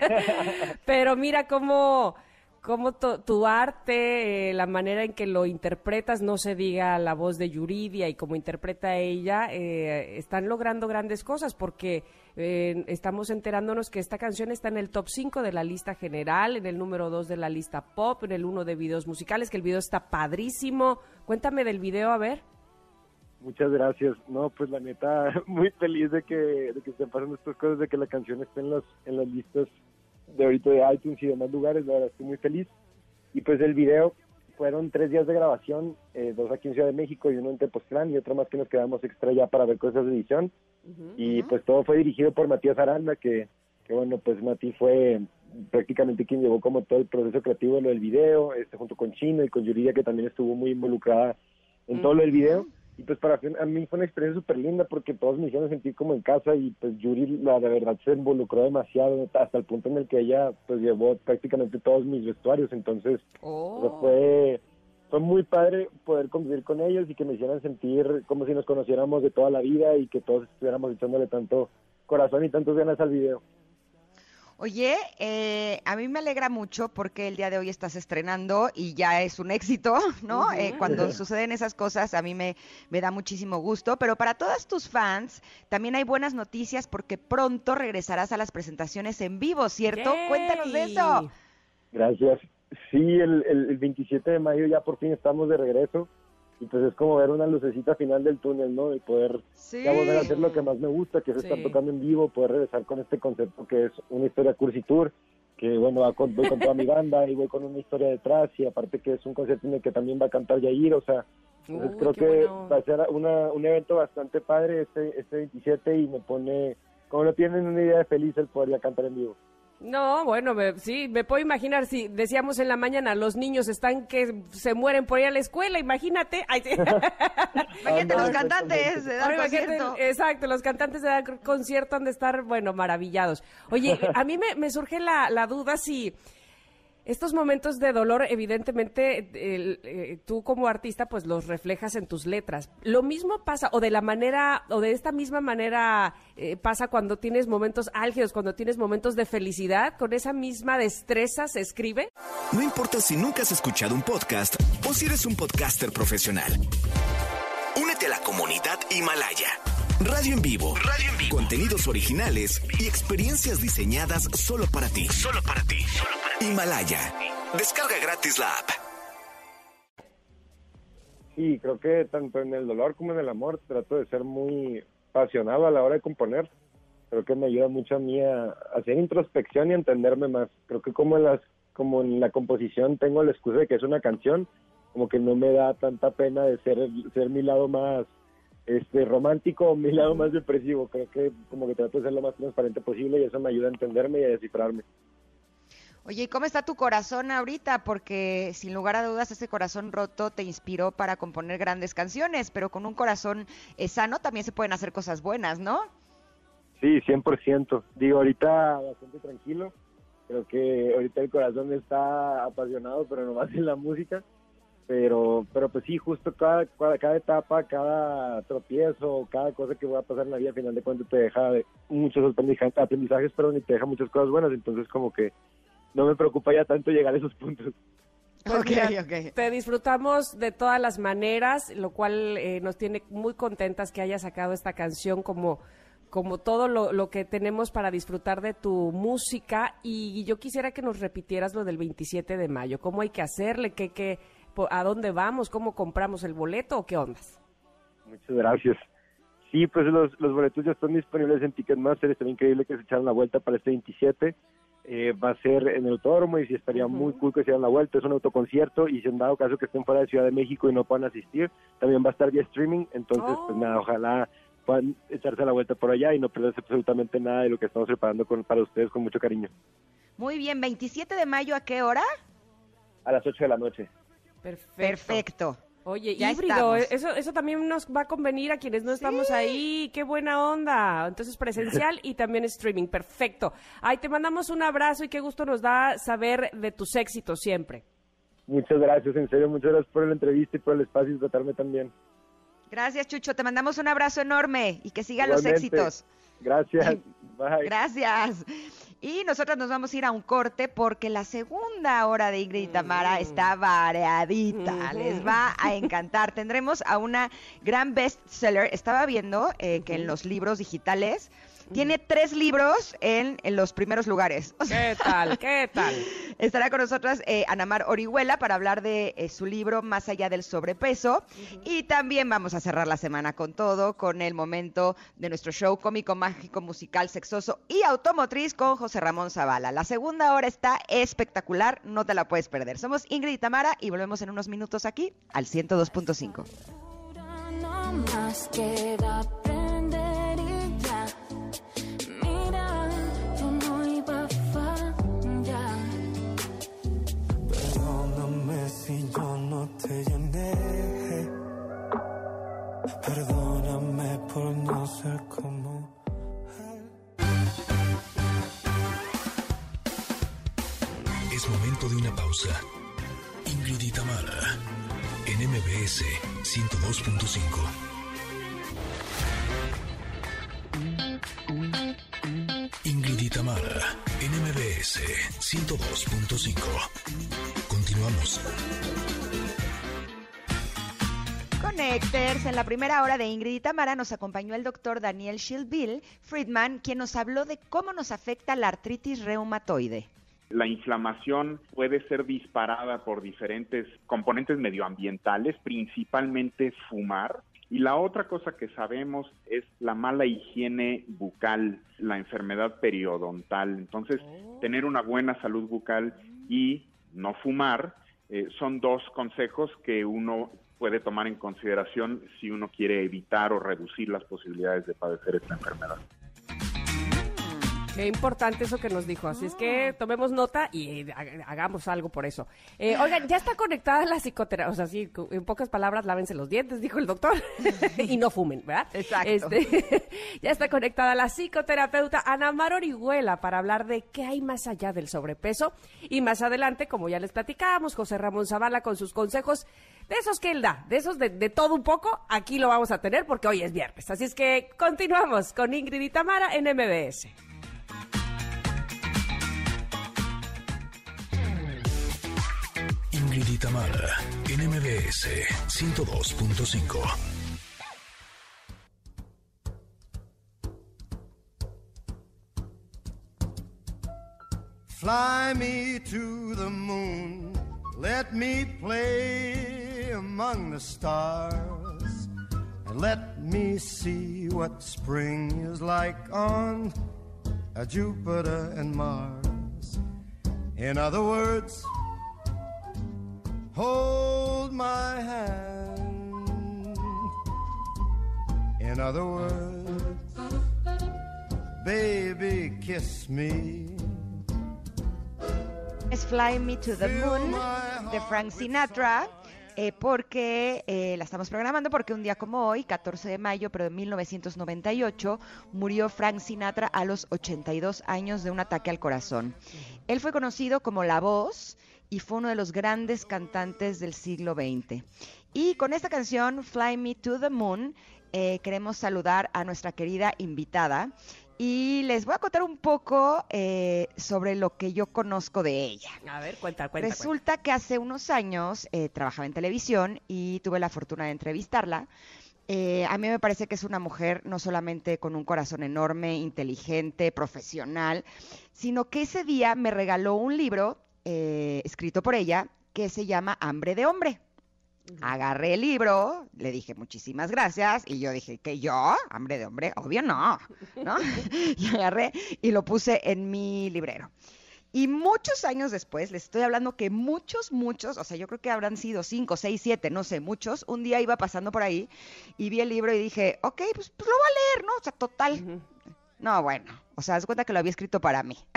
B: Pero mira cómo, cómo tu arte, eh, la manera en que lo interpretas, no se diga la voz de Yuridia y cómo interpreta ella, eh, están logrando grandes cosas porque eh, estamos enterándonos que esta canción está en el top 5 de la lista general, en el número 2 de la lista pop, en el 1 de videos musicales, que el video está padrísimo. Cuéntame del video, a ver.
H: Muchas gracias. No, pues la neta, muy feliz de que, de que estén pasando estas cosas, de que la canción esté en, los, en las listas de ahorita de iTunes y demás lugares. La verdad, estoy muy feliz. Y pues el video fueron tres días de grabación, eh, dos aquí en Ciudad de México y uno en Tepoztlán y otro más que nos quedamos extra ya para ver cosas de edición. Y pues todo fue dirigido por Matías Aranda, que, que bueno, pues Mati fue prácticamente quien llevó como todo el proceso creativo de lo del video, este junto con Chino y con Yuridia, que también estuvo muy involucrada en todo lo del video. Y pues para a mí fue una experiencia súper linda porque todos me hicieron sentir como en casa y pues Yuri la de verdad se involucró demasiado hasta el punto en el que ella pues llevó prácticamente todos mis vestuarios, entonces o sea, fue fue muy padre poder convivir con ellos y que me hicieran sentir como si nos conociéramos de toda la vida y que todos estuviéramos echándole tanto corazón y tantas ganas al video.
C: Oye, eh, a mí me alegra mucho porque el día de hoy estás estrenando y ya es un éxito, ¿no? Eh, cuando suceden esas cosas a mí me, me da muchísimo gusto, pero para todas tus fans también hay buenas noticias porque pronto regresarás a las presentaciones en vivo, ¿cierto?
B: Yay.
C: Cuéntanos de eso.
H: Gracias. Sí, el, el, el 27 de mayo ya por fin estamos de regreso y pues es como ver una lucecita final del túnel, ¿no? Y poder
C: Sí.
H: ya volver a hacer lo que más me gusta, que es
B: Sí.
H: estar tocando en vivo, poder regresar con este concepto que es una historia cursi tour, que bueno, voy con toda mi banda y voy con una historia detrás y aparte que es un concierto en el que también va a cantar Yair, o sea, entonces
B: Uy,
H: creo que
B: bueno.
H: va a ser una, un evento bastante padre este, este 27 y me pone, como no tienen una idea de feliz el poder ya cantar en vivo.
B: No, bueno, me- sí, me puedo imaginar si decíamos en la mañana, los niños están que se mueren por ir a la escuela, imagínate. Ay, sí.
C: Imagínate los cantantes de dar concierto.
B: exacto, los cantantes de dar concierto han de estar, bueno, maravillados. Oye, a mí me, me surge la, la duda si Estos momentos de dolor, evidentemente, eh, tú como artista, pues los reflejas en tus letras. Lo mismo pasa, o de la manera, o de esta misma manera eh, pasa cuando tienes momentos álgidos, cuando tienes momentos de felicidad, con esa misma destreza se escribe.
I: No importa si nunca has escuchado un podcast o si eres un podcaster profesional. Únete a la comunidad Himalaya. Radio en vivo. Radio en vivo. Contenidos originales y experiencias diseñadas solo para ti. Solo para ti. Himalaya. Descarga gratis la app.
H: Sí, creo que tanto en el dolor como en el amor trato de ser muy apasionado a la hora de componer. Creo que me ayuda mucho a mí a, hacer introspección y entenderme más. Creo que como en, las, como en la composición tengo la excusa de que es una canción, como que no me da tanta pena de ser mi lado más este romántico o mi lado más depresivo. Creo que como que trato de ser lo más transparente posible y eso me ayuda a entenderme y a descifrarme.
C: Oye, ¿y cómo está tu corazón ahorita? Porque sin lugar a dudas ese corazón roto te inspiró para componer grandes canciones, pero con un corazón eh, sano también se pueden hacer cosas buenas, ¿no?
H: Sí, 100%. Digo, ahorita bastante tranquilo. Creo que ahorita el corazón está apasionado, pero nomás en la música. Pero, pero pues sí, justo cada, cada, cada etapa, cada tropiezo, cada cosa que va a pasar en la vida, al final de cuentas te deja de- muchos aprendizajes, perdón, y te deja muchas cosas buenas. Entonces como que no me preocupa ya tanto llegar a esos puntos.
B: Pues
C: Ok,
B: mira,
C: ok.
B: Te disfrutamos de todas las maneras, lo cual eh, nos tiene muy contentas que hayas sacado esta canción como, como todo lo, lo que tenemos para disfrutar de tu música. Y yo quisiera que nos repitieras lo del 27 de mayo. ¿Cómo hay que hacerle? ¿Qué, qué, ¿A dónde vamos? ¿Cómo compramos el boleto o qué ondas?
H: Muchas gracias. Sí, pues los, los boletos ya están disponibles en Ticketmaster. Estaría increíble que se echaran la vuelta para este 27. Eh, va a ser en el autódromo y sí estaría muy cool que se dieran la vuelta. Es un autoconcierto y si en dado caso que estén fuera de Ciudad de México y no puedan asistir, también va a estar vía streaming. Entonces, pues nada, ojalá puedan echarse la vuelta por allá y no perderse absolutamente nada de lo que estamos preparando con, para ustedes con mucho cariño.
C: Muy bien, 27 de mayo, ¿a qué hora?
H: A las 8 de la noche.
B: Perfecto.
C: Perfecto.
B: Oye,
C: Ya
B: híbrido,
C: estamos.
B: eso, eso también nos va a convenir a quienes no estamos ahí. Qué buena onda. Entonces, presencial y también streaming. Perfecto. Ay, te mandamos un abrazo y qué gusto nos da saber de tus éxitos siempre.
H: Muchas gracias, en serio, muchas gracias por la entrevista y por el espacio y tratarme también.
C: Gracias, Chucho. Te mandamos un abrazo enorme y que sigan los éxitos.
H: Gracias. Bye.
C: Gracias. Y nosotros nos vamos a ir a un corte porque la segunda hora de Ingrid y Tamara está variadita. Les va a encantar. Tendremos a una gran bestseller. Estaba viendo eh, que en los libros digitales tiene tres libros en, en los primeros lugares. O sea,
B: ¿Qué tal? ¿Qué tal?
C: Estará con nosotras eh, Anamar Orihuela para hablar de eh, su libro Más allá del sobrepeso. Y también vamos a cerrar la semana con todo, con el momento de nuestro show cómico, mágico, musical, sexoso y automotriz con José Ramón Zavala. La segunda hora está espectacular, no te la puedes perder. Somos Ingrid y Tamara y volvemos en unos minutos aquí al 102.5.
D: te llené. Perdóname por no ser como
A: Es momento de una pausa. Ingrid en MBS 102.5. Ingrid y en MBS 102.5. Continuamos.
C: Connectors, en la primera hora de Ingrid y Tamara nos acompañó el doctor Daniel Schilbill Friedman, quien nos habló de cómo nos afecta la artritis reumatoide.
G: La inflamación puede ser disparada por diferentes componentes medioambientales, principalmente fumar. Y la otra cosa que sabemos es la mala higiene bucal, la enfermedad periodontal. Entonces, tener una buena salud bucal y no fumar eh, son dos consejos que uno puede tomar en consideración si uno quiere evitar o reducir las posibilidades de padecer esta enfermedad.
B: Qué importante eso que nos dijo. Así es que tomemos nota y ha- hagamos algo por eso. Eh, oigan, ya está conectada la psicoterapia. O sea, sí, en pocas palabras, lávense los dientes, dijo el doctor. y no fumen, ¿verdad?
C: Exacto.
B: Este, ya está conectada la psicoterapeuta Ana Mar Orihuela para hablar de qué hay más allá del sobrepeso. Y más adelante, como ya les platicábamos, José Ramón Zavala con sus consejos de esos que él da, de esos de, de todo un poco, aquí lo vamos a tener porque hoy es viernes. Así es que continuamos con Ingrid y Tamara en MBS.
A: Ingrid y Tamara, en MBS 102.5.
J: Fly me to the moon, let me play among the stars, and let me see what spring is like on uh, Jupiter and Mars. In other words, hold my hand. In other words, baby, kiss me.
C: Es Fly Me to the Moon de Frank Sinatra. Eh, porque eh, la estamos programando porque un día como hoy, 14 de mayo, pero de 1998, murió Frank Sinatra a los 82 años de un ataque al corazón. Él fue conocido como La Voz y fue uno de los grandes cantantes del siglo XX. Y con esta canción, Fly Me to the Moon, eh, queremos saludar a nuestra querida invitada y les voy a contar un poco eh, sobre lo que yo conozco de ella.
B: A ver, cuenta, cuenta.
C: Resulta que hace unos años eh, trabajaba en televisión y tuve la fortuna de entrevistarla. Eh, a mí me parece que es una mujer no solamente con un corazón enorme, inteligente, profesional, sino que ese día me regaló un libro eh, escrito por ella que se llama Hambre de Hombre. Agarré el libro, le dije muchísimas gracias y yo dije que yo, hambre de hombre, obvio no, ¿no? y agarré y lo puse en mi librero. Y muchos años después, les estoy hablando que muchos, muchos, o sea, yo creo que habrán sido cinco, seis, siete, no sé, muchos, un día iba pasando por ahí y vi el libro y dije, ok, pues, pues lo voy a leer, ¿no? O sea, total. No, bueno, o sea, haz cuenta que lo había escrito para mí.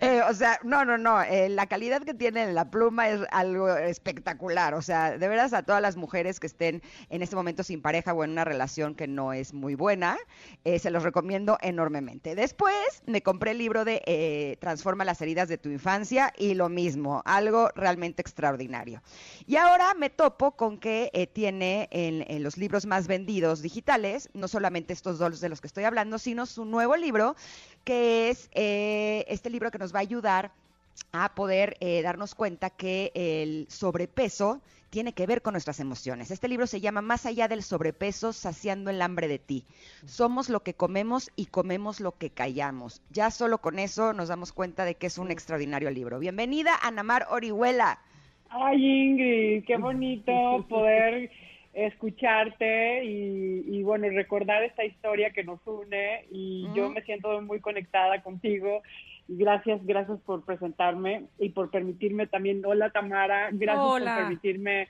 C: Eh, o sea, no, no, no, eh, la calidad que tiene la pluma es algo espectacular. O sea, de veras a todas las mujeres que estén en este momento sin pareja o en una relación que no es muy buena, eh, se los recomiendo enormemente. Después me compré el libro de Transforma las heridas de tu infancia y lo mismo, algo realmente extraordinario. Y ahora me topo con que tiene en, en los libros más vendidos digitales, no solamente estos dos de los que estoy hablando, sino su nuevo libro, que es eh, este libro que nos va a ayudar a poder eh, darnos cuenta que el sobrepeso tiene que ver con nuestras emociones. Este libro se llama Más allá del sobrepeso, saciando el hambre de ti. Somos lo que comemos y comemos lo que callamos. Ya solo con eso nos damos cuenta de que es un extraordinario libro. Bienvenida, Anamar Orihuela.
K: Ay, Ingrid, qué bonito poder escucharte y, y, bueno, recordar esta historia que nos une y yo me siento muy conectada contigo. Gracias, gracias por presentarme y por permitirme también, hola Tamara, gracias
B: Hola.
K: por permitirme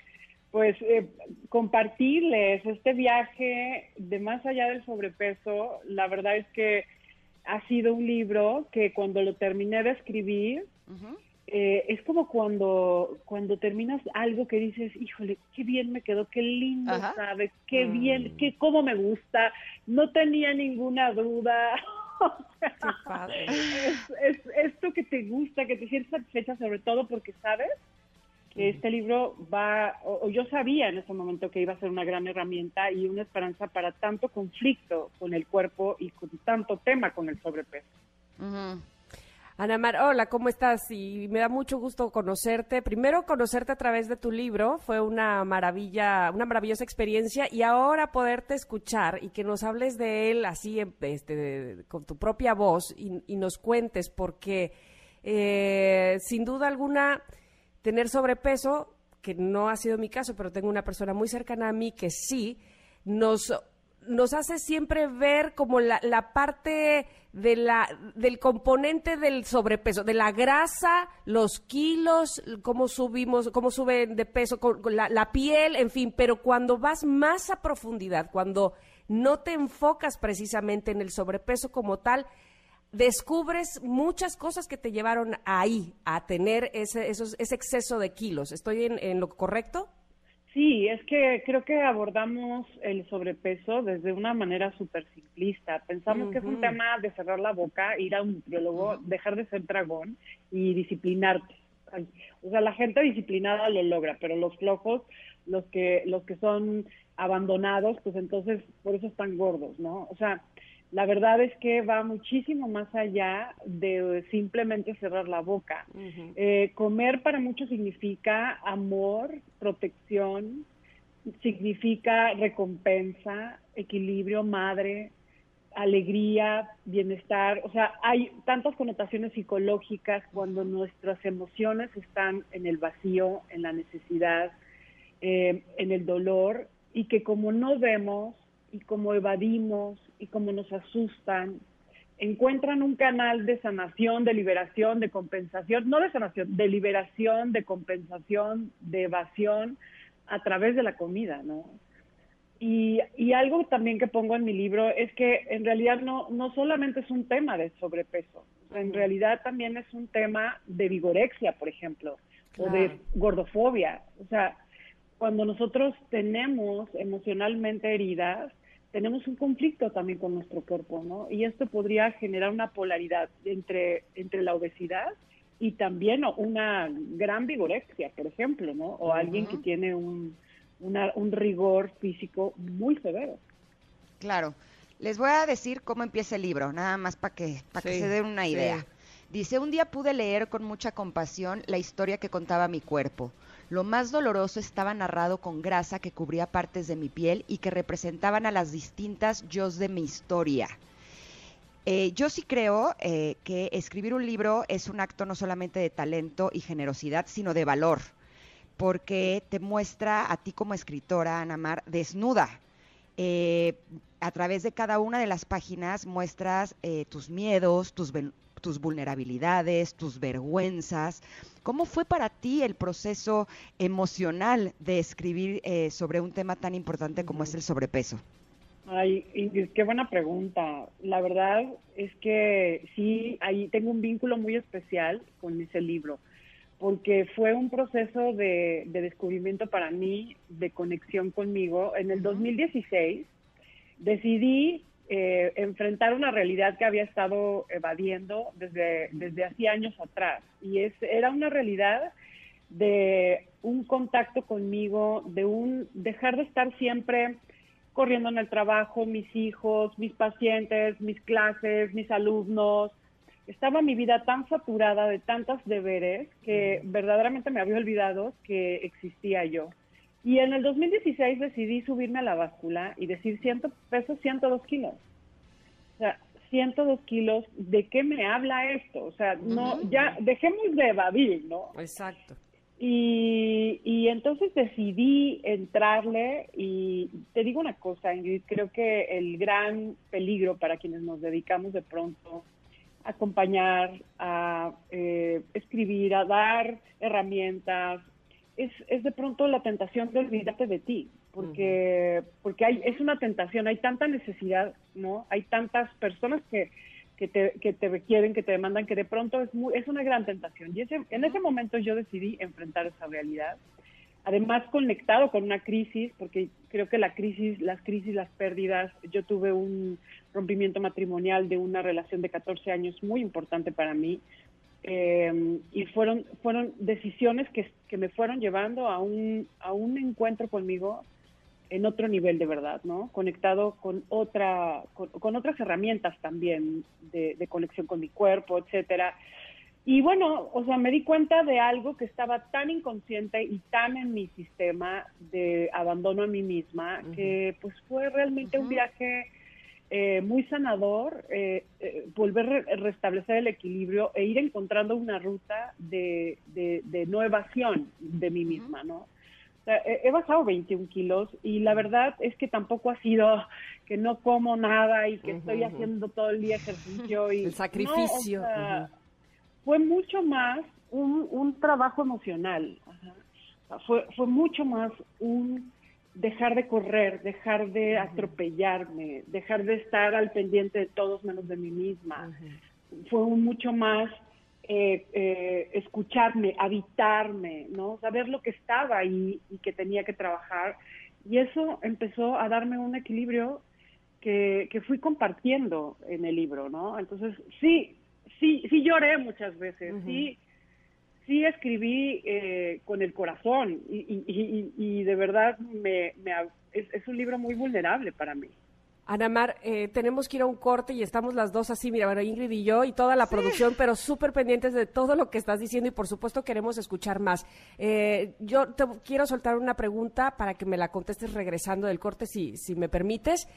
K: pues eh, compartirles este viaje de más allá del sobrepeso. La verdad es que ha sido un libro que cuando lo terminé de escribir, eh, es como cuando, cuando terminas algo que dices, híjole, qué bien me quedó, qué lindo
C: Ajá.
K: sabe, qué bien, qué cómo me gusta, no tenía ninguna duda.
B: Qué padre.
K: es, es esto que te gusta, que te sientes satisfecha sobre todo porque sabes que este libro va, o, o yo sabía en ese momento que iba a ser una gran herramienta y una esperanza para tanto conflicto con el cuerpo y con tanto tema con el sobrepeso.
B: Ana Mar, hola, ¿cómo estás? Y me da mucho gusto conocerte. Primero conocerte a través de tu libro, fue una maravilla, una maravillosa experiencia y ahora poderte escuchar y que nos hables de él así, este, con tu propia voz y, y nos cuentes porque eh, sin duda alguna tener sobrepeso, que no ha sido mi caso, pero tengo una persona muy cercana a mí que sí, nos nos hace siempre ver como la, la parte de la, del componente del sobrepeso, de la grasa, los kilos, cómo subimos, cómo suben de peso, con, la piel, en fin, pero cuando vas más a profundidad, cuando no te enfocas precisamente en el sobrepeso como tal, descubres muchas cosas que te llevaron ahí, a tener ese, esos, ese exceso de kilos. ¿Estoy en, en lo correcto?
K: Sí, es que creo que abordamos el sobrepeso desde una manera súper simplista. Pensamos que es un tema de cerrar la boca, ir a un nutriólogo, dejar de ser dragón y disciplinarte. Ay, O sea, la gente disciplinada lo logra, pero los flojos, los que, los que son abandonados, pues entonces por eso están gordos, ¿no? O sea, la verdad es que va muchísimo más allá de simplemente cerrar la boca. Eh, comer para muchos significa amor, protección, significa recompensa, equilibrio, madre, alegría, bienestar. O sea, hay tantas connotaciones psicológicas cuando nuestras emociones están en el vacío, en la necesidad, eh, en el dolor, y que como no vemos y como evadimos y como nos asustan, encuentran un canal de sanación, de liberación, de compensación, no de sanación, de liberación, de compensación, de evasión a través de la comida, ¿no? Y, y algo también que pongo en mi libro es que en realidad no, no solamente es un tema de sobrepeso, en realidad también es un tema de vigorexia, por ejemplo, o de
B: Claro.
K: gordofobia. O sea, cuando nosotros tenemos emocionalmente heridas, tenemos un conflicto también con nuestro cuerpo, ¿no? Y esto podría generar una polaridad entre, entre la obesidad y también una gran vigorexia, por ejemplo, ¿no? O alguien que tiene un, una- un rigor físico muy severo.
C: Claro. Les voy a decir cómo empieza el libro, nada más para que, para que se den una
B: sí.
C: idea. Dice, un día pude leer con mucha compasión la historia que contaba mi cuerpo. Lo más doloroso estaba narrado con grasa que cubría partes de mi piel y que representaban a las distintas yos de mi historia. Eh, yo sí creo eh, que escribir un libro es un acto no solamente de talento y generosidad, sino de valor, porque te muestra a ti como escritora, Ana Mar, desnuda. Eh, a través de cada una de las páginas muestras tus miedos, tus, tus vulnerabilidades, tus vergüenzas. ¿Cómo fue para ti el proceso emocional de escribir eh, sobre un tema tan importante como es el sobrepeso?
K: Ay, Ingrid, qué buena pregunta. La verdad es que sí, ahí tengo un vínculo muy especial con ese libro, porque fue un proceso de, de descubrimiento para mí, de conexión conmigo. En el 2016 decidí eh, enfrentar una realidad que había estado evadiendo desde, desde hacía años atrás. Y es, era una realidad de un contacto conmigo, de un dejar de estar siempre corriendo en el trabajo, mis hijos, mis pacientes, mis clases, mis alumnos. Estaba mi vida tan saturada de tantos deberes que verdaderamente me había olvidado que existía yo. Y en el 2016 decidí subirme a la báscula y decir, ciento, peso 102 kilos. O sea, 102 kilos, ¿de qué me habla esto? O sea, no, ya dejemos de evadir, ¿no?
B: Exacto.
K: Y, y entonces decidí entrarle y te digo una cosa, Ingrid, creo que el gran peligro para quienes nos dedicamos de pronto a acompañar, a eh, escribir, a dar herramientas, es, es de pronto la tentación de olvidarte de ti, porque, porque hay, es una tentación, hay tanta necesidad, ¿no? Hay tantas personas que, que te, que te requieren, que te demandan, que de pronto es, muy, es una gran tentación. Y ese, en ese momento yo decidí enfrentar esa realidad. Además, conectado con una crisis, porque creo que la crisis, las crisis, las pérdidas, yo tuve un rompimiento matrimonial de una relación de 14 años muy importante para mí. Eh, y fueron, fueron decisiones que, que me fueron llevando a un, a un encuentro conmigo en otro nivel de verdad, ¿no? Conectado con otra, con, con otras herramientas también de, de, conexión con mi cuerpo, etcétera. Y bueno, o sea, me di cuenta de algo que estaba tan inconsciente y tan en mi sistema de abandono a mí misma, uh -huh. que pues fue realmente uh -huh. un viaje eh, muy sanador, eh, eh, volver a restablecer el equilibrio e ir encontrando una ruta de, de, de no evasión de mí misma, ¿no? O sea, he, he bajado 21 kilos y la verdad es que tampoco ha sido que no como nada y que estoy haciendo todo el día ejercicio y
B: El sacrificio.
K: No, o sea,
B: Ujú.
K: Fue mucho más un, un trabajo emocional. ajá. O sea, Fue, fue mucho más un dejar de correr, dejar de atropellarme, dejar de estar al pendiente de todos menos de mí misma. Fue mucho más eh, eh, escucharme, habitarme, ¿no? Saber lo que estaba ahí y que tenía que trabajar. Y eso empezó a darme un equilibrio que, que fui compartiendo en el libro, ¿no? Entonces, sí, sí, sí lloré muchas veces, sí, sí escribí eh, con el corazón y, y, y- y de verdad me, me es, es un libro muy vulnerable para mí.
B: Ana Mar, eh, tenemos que ir a un corte y estamos las dos así, mira, bueno, Ingrid y yo y toda la producción, pero súper pendientes de todo lo que estás diciendo y por supuesto queremos escuchar más. Eh, yo te quiero soltar una pregunta para que me la contestes regresando del corte, si, si me permites.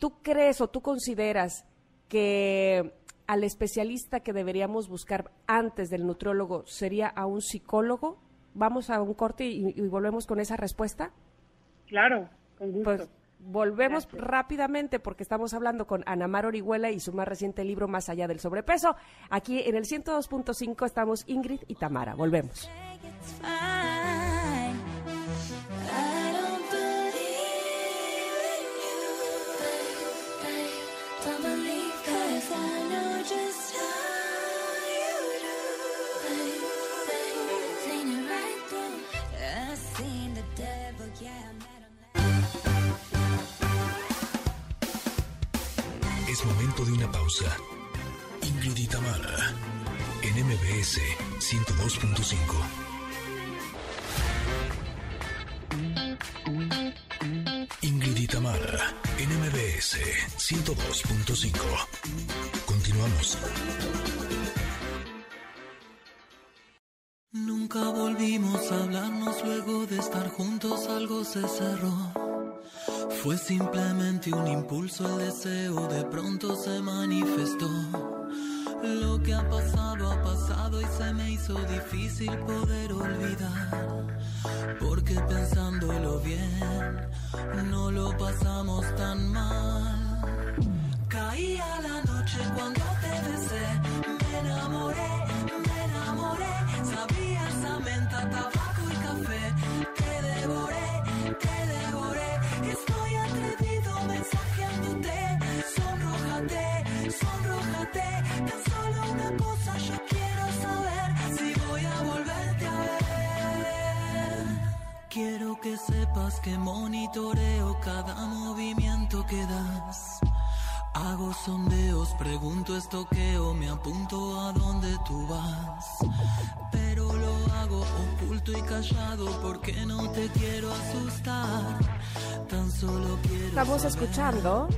B: ¿Tú crees o tú consideras que al especialista que deberíamos buscar antes del nutriólogo sería a un psicólogo? Vamos a un corte y, y volvemos con esa respuesta.
K: Claro, con gusto.
B: Pues volvemos rápidamente porque estamos hablando con Ana Mar Orihuela y su más reciente libro Más allá del sobrepeso. Aquí en el 102.5 estamos Ingrid y Tamara. Volvemos.
A: De una pausa. Ingrid en MBS 102.5. Ingrid y en MBS 102.5. Continuamos.
L: Nunca volvimos a hablarnos luego de estar juntos, algo se cerró. Fue simplemente un impulso, el deseo de pronto se manifestó. Lo que ha pasado ha pasado y se me hizo difícil poder olvidar. Porque pensándolo bien, no lo pasamos tan mal. Caía la noche cuando te besé, que sepas que monitoreo cada movimiento que das. Hago sondeos, pregunto, estoqueo, me apunto a donde tú vas. Pero lo hago oculto y callado porque no te quiero asustar. Tan solo quiero.
B: Estamos escuchando.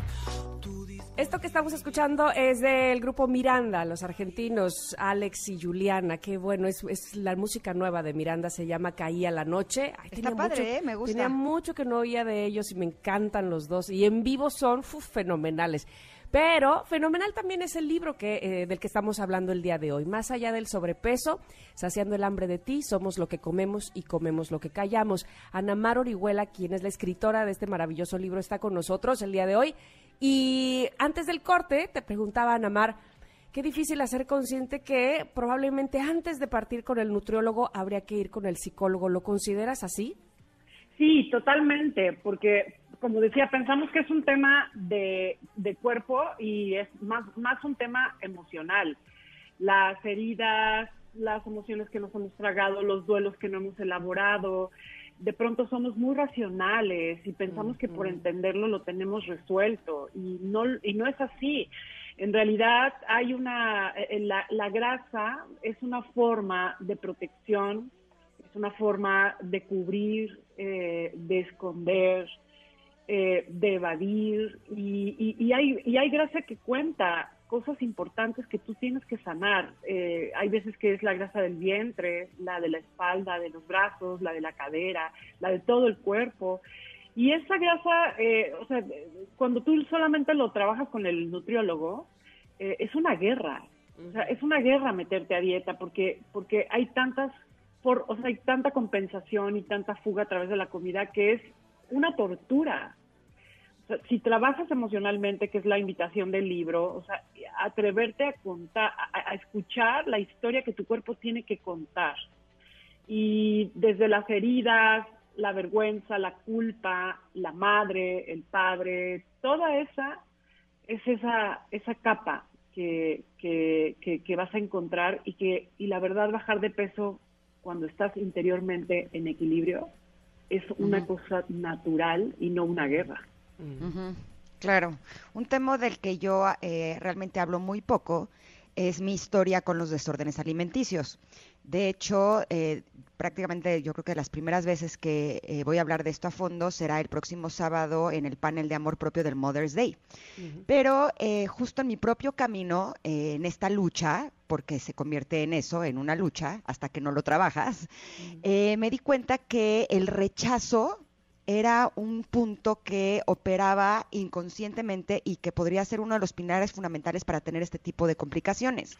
B: Esto que estamos escuchando es del grupo Miranda, los argentinos Alex y Juliana. Qué bueno, es, es la música nueva de Miranda, se llama Caía la Noche. Ay,
C: Está
B: tenía
C: padre,
B: mucho-
C: ¿eh? Me gusta.
B: Tenía mucho que no oía de ellos y me encantan los dos. Y en vivo son uf, fenomenales. Pero fenomenal también es el libro que, eh, del que estamos hablando el día de hoy. Más allá del sobrepeso, saciando el hambre de ti, somos lo que comemos y comemos lo que callamos. Ana Mar Orihuela, quien es la escritora de este maravilloso libro, está con nosotros el día de hoy. Y antes del corte, te preguntaba Ana Mar, qué difícil hacer consciente que probablemente antes de partir con el nutriólogo habría que ir con el psicólogo. ¿Lo consideras así?
K: Sí, totalmente, porque como decía, pensamos que es un tema de, de cuerpo y es más, más un tema emocional. Las heridas, las emociones que nos hemos tragado, los duelos que no hemos elaborado, de pronto somos muy racionales y pensamos que por entenderlo lo tenemos resuelto y no, y no es así. En realidad hay una, eh, la, la grasa es una forma de protección, es una forma de cubrir, eh, de esconder, eh, de evadir y, y- y hay, y hay grasa que cuenta cosas importantes que tú tienes que sanar. Eh, hay veces que es la grasa del vientre, la de la espalda, de los brazos, la de la cadera, la de todo el cuerpo. Y esa grasa, eh, o sea, cuando tú solamente lo trabajas con el nutriólogo, eh, es una guerra. O sea, es una guerra meterte a dieta porque, porque hay tantas, por, o sea, hay tanta compensación y tanta fuga a través de la comida que es una tortura. Si trabajas emocionalmente, que es la invitación del libro, o sea, atreverte a contar, a, a escuchar la historia que tu cuerpo tiene que contar. Y desde las heridas, la vergüenza, la culpa, la madre, el padre, toda esa es esa, esa capa que, que, que, que vas a encontrar y que, y la verdad, bajar de peso cuando estás interiormente en equilibrio es una cosa natural y no una guerra.
C: Claro, un tema del que yo eh, realmente hablo muy poco es mi historia con los desórdenes alimenticios. De hecho, eh, prácticamente yo creo que las primeras veces que eh, voy a hablar de esto a fondo será el próximo sábado en el panel de amor propio del Mother's Day. Pero eh, justo en mi propio camino, en esta lucha, porque se convierte en eso, en una lucha, hasta que no lo trabajas, me di cuenta que el rechazo era un punto que operaba inconscientemente y que podría ser uno de los pilares fundamentales para tener este tipo de complicaciones.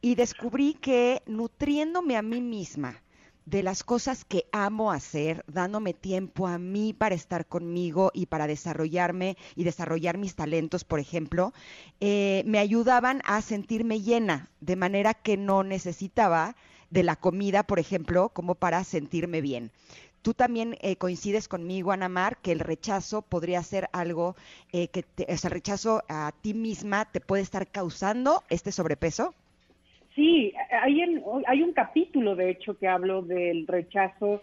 C: Y descubrí que nutriéndome a mí misma, de las cosas que amo hacer, dándome tiempo a mí para estar conmigo y para desarrollarme y desarrollar mis talentos, por ejemplo, eh, me ayudaban a sentirme llena, de manera que no necesitaba de la comida, por ejemplo, como para sentirme bien. Tú también eh, coincides conmigo, Ana Mar, que el rechazo podría ser algo eh, que, te- o sea, el rechazo a ti misma te puede estar causando este sobrepeso.
K: Sí, hay, en- hay un capítulo, de hecho, que hablo del rechazo.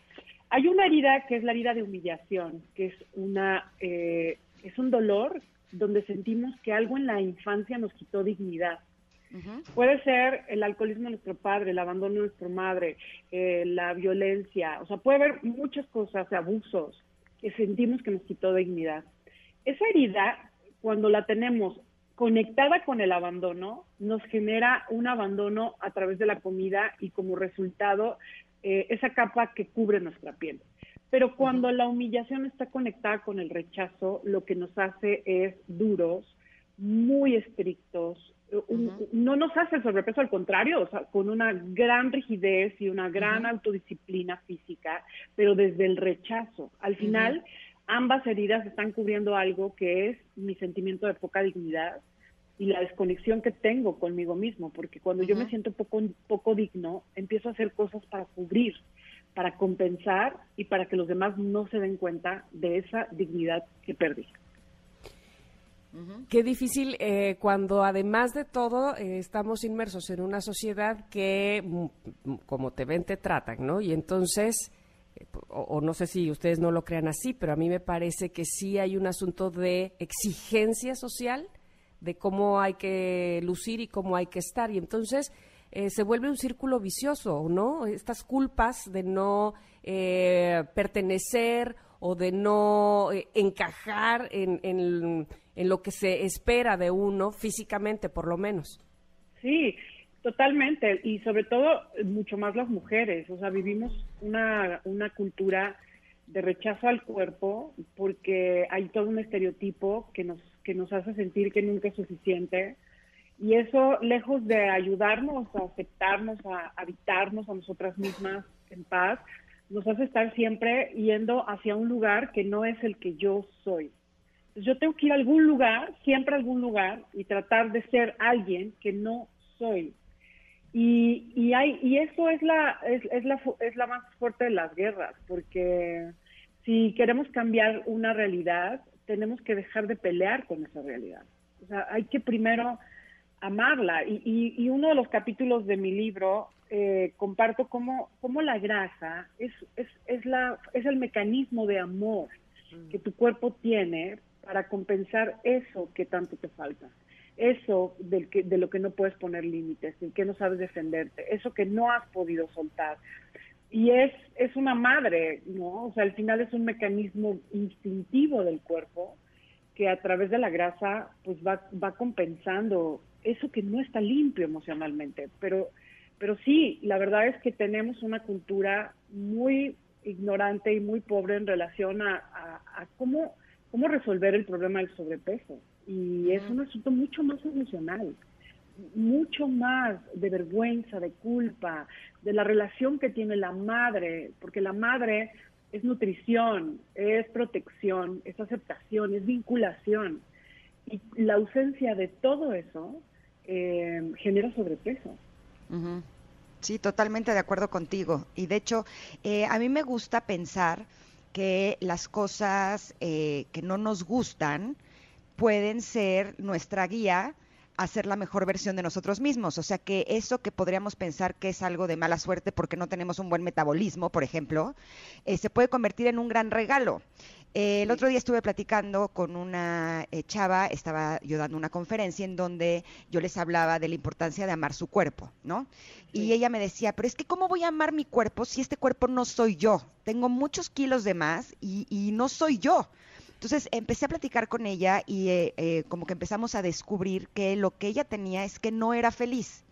K: Hay una herida que es la herida de humillación, que es, una, eh, es un dolor donde sentimos que algo en la infancia nos quitó dignidad. Puede ser el alcoholismo de nuestro padre, el abandono de nuestra madre, eh, la violencia, o sea, puede haber muchas cosas, abusos, que sentimos que nos quitó dignidad. Esa herida, cuando la tenemos conectada con el abandono, nos genera un abandono a través de la comida y como resultado eh, esa capa que cubre nuestra piel. Pero cuando la humillación está conectada con el rechazo, lo que nos hace es duros, muy estrictos. Un- No nos hace el sobrepeso, al contrario, o sea, con una gran rigidez y una gran autodisciplina física, pero desde el rechazo. Al final, ambas heridas están cubriendo algo que es mi sentimiento de poca dignidad y la desconexión que tengo conmigo mismo, porque cuando yo me siento poco, poco digno, empiezo a hacer cosas para cubrir, para compensar y para que los demás no se den cuenta de esa dignidad que perdí.
B: Qué difícil eh, cuando además de todo eh, estamos inmersos en una sociedad que mm, como te ven te tratan, ¿no? Y entonces, eh, o, no sé si ustedes no lo crean así, pero a mí me parece que sí hay un asunto de exigencia social de cómo hay que lucir y cómo hay que estar. Y entonces eh, se vuelve un círculo vicioso, ¿no? Estas culpas de no pertenecer o de no encajar en, en- en lo que se espera de uno físicamente, por lo menos.
K: Sí, totalmente. Y sobre todo, mucho más las mujeres. O sea, vivimos una, una cultura de rechazo al cuerpo porque hay todo un estereotipo que nos, que nos hace sentir que nunca es suficiente. Y eso, lejos de ayudarnos a aceptarnos, a habitarnos a nosotras mismas en paz, nos hace estar siempre yendo hacia un lugar que no es el que yo soy. Yo tengo que ir a algún lugar, siempre a algún lugar, y tratar de ser alguien que no soy. Y, y, hay, y eso es la, es, es, la, es la más fuerte de las guerras, porque si queremos cambiar una realidad, tenemos que dejar de pelear con esa realidad. O sea, hay que primero amarla. Y, y, y uno de los capítulos de mi libro eh, comparto cómo, cómo la grasa es, es, es, la, es el mecanismo de amor que tu cuerpo tiene para compensar eso que tanto te falta. Eso del que, de lo que no puedes poner límites, del que no sabes defenderte, eso que no has podido soltar. Y es, es una madre, ¿no? O sea, al final es un mecanismo instintivo del cuerpo que a través de la grasa pues va, va compensando eso que no está limpio emocionalmente. Pero, pero sí, la verdad es que tenemos una cultura muy ignorante y muy pobre en relación a, a- a cómo, cómo resolver el problema del sobrepeso. Y es un asunto mucho más emocional, mucho más de vergüenza, de culpa, de la relación que tiene la madre, porque la madre es nutrición, es protección, es aceptación, es vinculación. Y la ausencia de todo eso eh, genera sobrepeso.
C: Sí, totalmente de acuerdo contigo. Y de hecho, eh, a mí me gusta pensar que las cosas eh, que no nos gustan pueden ser nuestra guía a ser la mejor versión de nosotros mismos. O sea que eso que podríamos pensar que es algo de mala suerte porque no tenemos un buen metabolismo, por ejemplo, eh, se puede convertir en un gran regalo. Eh, el otro día estuve platicando con una eh, chava, estaba yo dando una conferencia en donde yo les hablaba de la importancia de amar su cuerpo, ¿no? Y ella me decía, pero es que ¿cómo voy a amar mi cuerpo si este cuerpo no soy yo? Tengo muchos kilos de más y, y no soy yo. Entonces empecé a platicar con ella y eh, eh, como que empezamos a descubrir que lo que ella tenía es que no era feliz.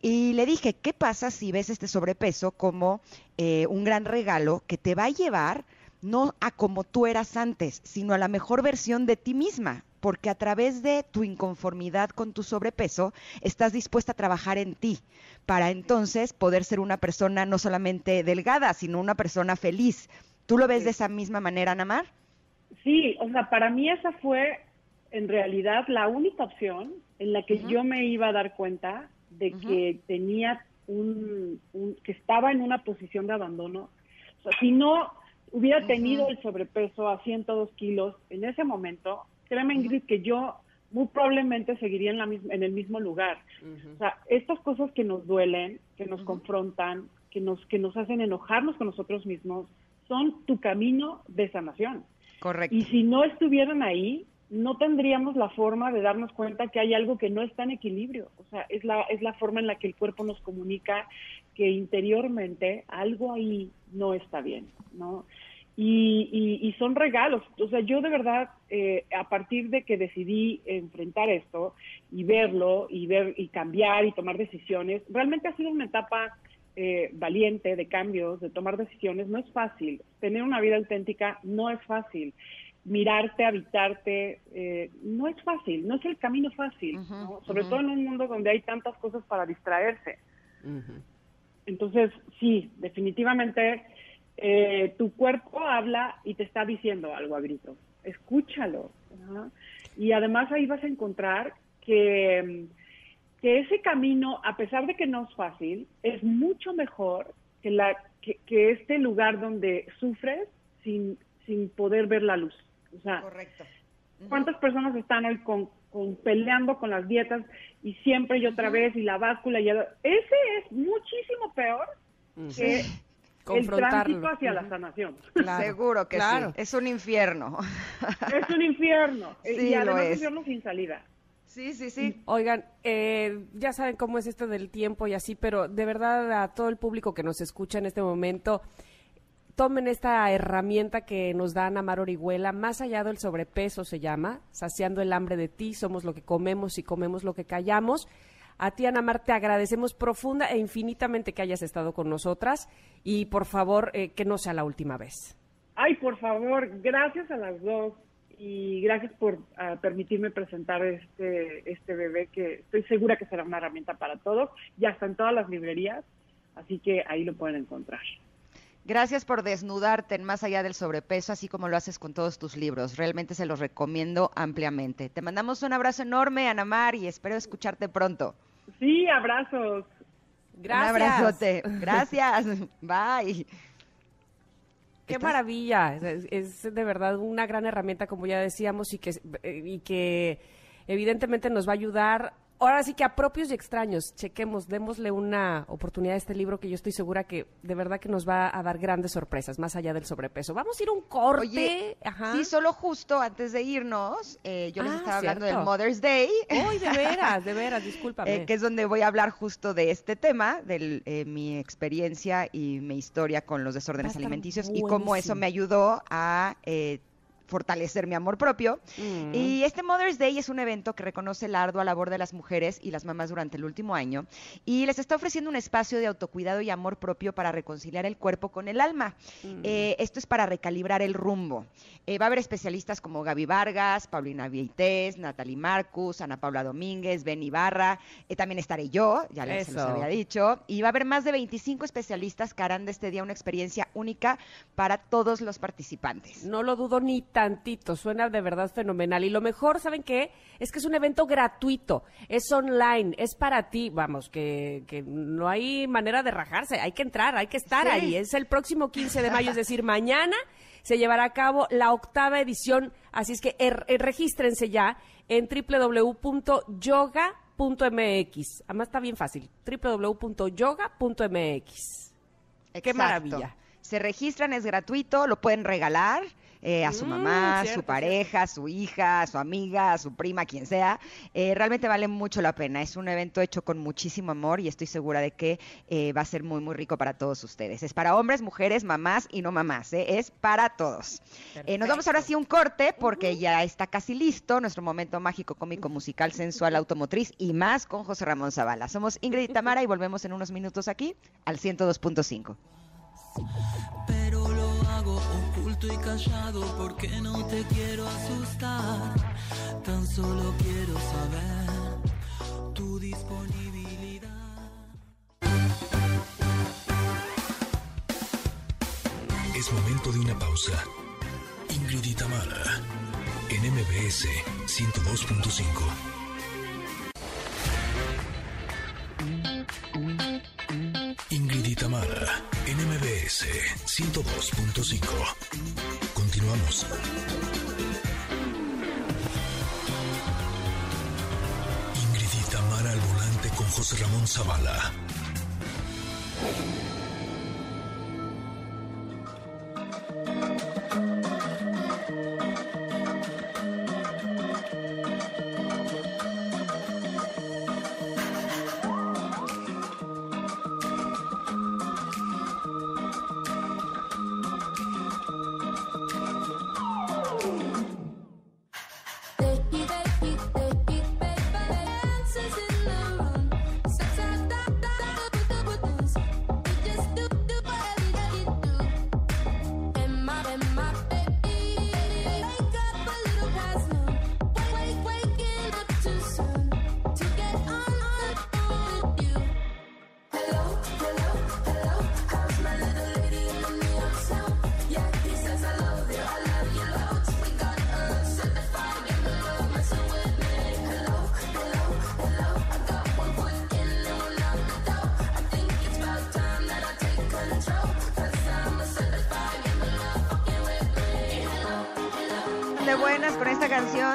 C: Y le dije, ¿qué pasa si ves este sobrepeso como eh, un gran regalo que te va a llevar no a como tú eras antes, sino a la mejor versión de ti misma? Porque a través de tu inconformidad con tu sobrepeso, estás dispuesta a trabajar en ti para entonces poder ser una persona no solamente delgada, sino una persona feliz. ¿Tú lo ves de esa misma manera, Anamar?
K: Sí, o sea, para mí esa fue en realidad la única opción en la que yo me iba a dar cuenta de que tenía un, un- que estaba en una posición de abandono. O sea, si no hubiera tenido el sobrepeso a 102 kilos en ese momento, créeme Ingrid que yo muy probablemente seguiría en, la misma, en el mismo lugar. O sea, estas cosas que nos duelen, que nos confrontan, que nos, que nos hacen enojarnos con nosotros mismos, son tu camino de sanación.
C: Correcto.
K: Y si no estuvieran ahí, no tendríamos la forma de darnos cuenta que hay algo que no está en equilibrio. O sea, es la, es la forma en la que el cuerpo nos comunica que interiormente algo ahí no está bien, ¿no? Y, y- y son regalos. O sea, yo de verdad, eh, a partir de que decidí enfrentar esto y verlo y ver y cambiar y tomar decisiones, realmente ha sido una etapa eh, valiente de cambios, de tomar decisiones. No es fácil. Tener una vida auténtica no es fácil. Mirarte, habitarte, eh, no es fácil. No es el camino fácil, ¿no? sobre todo en un mundo donde hay tantas cosas para distraerse. Entonces, sí, definitivamente eh, tu cuerpo habla y te está diciendo algo a gritos. Escúchalo. ¿no? Y además ahí vas a encontrar que, que ese camino, a pesar de que no es fácil, es mucho mejor que, la, que, que este lugar donde sufres sin, sin poder ver la luz. O sea,
C: Correcto.
K: ¿Cuántas personas están hoy con, con peleando con las dietas y siempre y otra vez y la báscula y el- ese es muchísimo peor que el tránsito hacia la sanación.
C: Seguro que
B: claro.
C: sí. Es un infierno.
K: Es un infierno
C: Sí,
K: y además
C: lo
K: un
C: es.
K: infierno sin salida.
C: Sí, sí, sí.
B: Oigan, eh, ya saben cómo es esto del tiempo y así, pero de verdad a todo el público que nos escucha en este momento, tomen esta herramienta que nos da Ana Mar Orihuela, más allá del sobrepeso se llama, saciando el hambre de ti, somos lo que comemos y comemos lo que callamos. A ti, Ana Mar, te agradecemos profunda e infinitamente que hayas estado con nosotras y por favor eh, que no sea la última vez.
K: Ay, por favor, gracias a las dos y gracias por ah, permitirme presentar este, este bebé que estoy segura que será una herramienta para todos. Ya está en todas las librerías, así que ahí lo pueden encontrar.
C: Gracias por desnudarte en más allá del sobrepeso, así como lo haces con todos tus libros. Realmente se los recomiendo ampliamente. Te mandamos un abrazo enorme, Ana Mar, y espero escucharte pronto.
K: Sí, abrazos.
B: Gracias.
C: Un abrazote. Gracias. Bye.
B: Qué
C: ¿Estás?
B: maravilla, es, es de verdad una gran herramienta, como ya decíamos, y que, eh, y que evidentemente nos va a ayudar. Ahora sí que a propios y extraños, chequemos, démosle una oportunidad a este libro que yo estoy segura que de verdad que nos va a dar grandes sorpresas, más allá del sobrepeso. Vamos a ir un corte.
C: Oye,
B: Ajá.
C: sí, solo justo antes de irnos, eh, yo les
B: Ah,
C: estaba hablando del. Mother's Day.
B: Uy, de veras, de veras, discúlpame.
C: eh, que es donde voy a hablar justo de este tema, de mi experiencia y mi historia con los desórdenes alimenticios y cómo eso me ayudó a eh, fortalecer mi amor propio.
B: Mm.
C: Y este Mother's Day es un evento que reconoce la ardua labor de las mujeres y las mamás durante el último año y les está ofreciendo un espacio de autocuidado y amor propio para reconciliar el cuerpo con el alma.
B: Mm.
C: Eh, esto es para recalibrar el rumbo. Eh, va a haber especialistas como Gaby Vargas, Paulina Vieites, Natalie Marcus, Ana Paula Domínguez, Ben Ibarra, eh, también estaré yo, ya les se los había dicho, y va a haber más de 25 especialistas que harán de este día una experiencia única para todos los participantes.
B: No lo dudo ni tantito, suena de verdad fenomenal. Y lo mejor, ¿saben qué? Es que es un evento gratuito, es online, es para ti, vamos, que, que no hay manera de rajarse, hay que entrar, hay que estar
C: Sí.
B: ahí. Es el próximo 15 de mayo, es decir, mañana se llevará a cabo la octava edición, así es que er- er- regístrense ya en www.yoga.mx. Además está bien fácil, www.yoga.mx. Qué maravilla.
C: Se registran, es gratuito, lo pueden regalar eh, a su
B: Mm,
C: mamá, a
B: cierto,
C: su pareja, a su hija, a su amiga, a su prima, quien sea. Eh, realmente vale mucho la pena. Es un evento hecho con muchísimo amor y estoy segura de que eh, va a ser muy, muy rico para todos ustedes. Es para hombres, mujeres, mamás y no mamás. ¿eh? Es para todos. Eh, nos vamos ahora sí a un corte porque ya está casi listo nuestro momento mágico, cómico, musical, sensual, automotriz y más con José Ramón Zavala. Somos Ingrid y Tamara y volvemos en unos minutos aquí al 102.5.
L: Hago oculto y callado porque no te quiero asustar. Tan solo quiero saber tu disponibilidad.
A: Es momento de una pausa. Ingrid y Tamara, en MBS 102.5. Ingrid y Tamara, en MBS 102.5. Continuamos. Ingrid y al volante con José Ramón Zavala.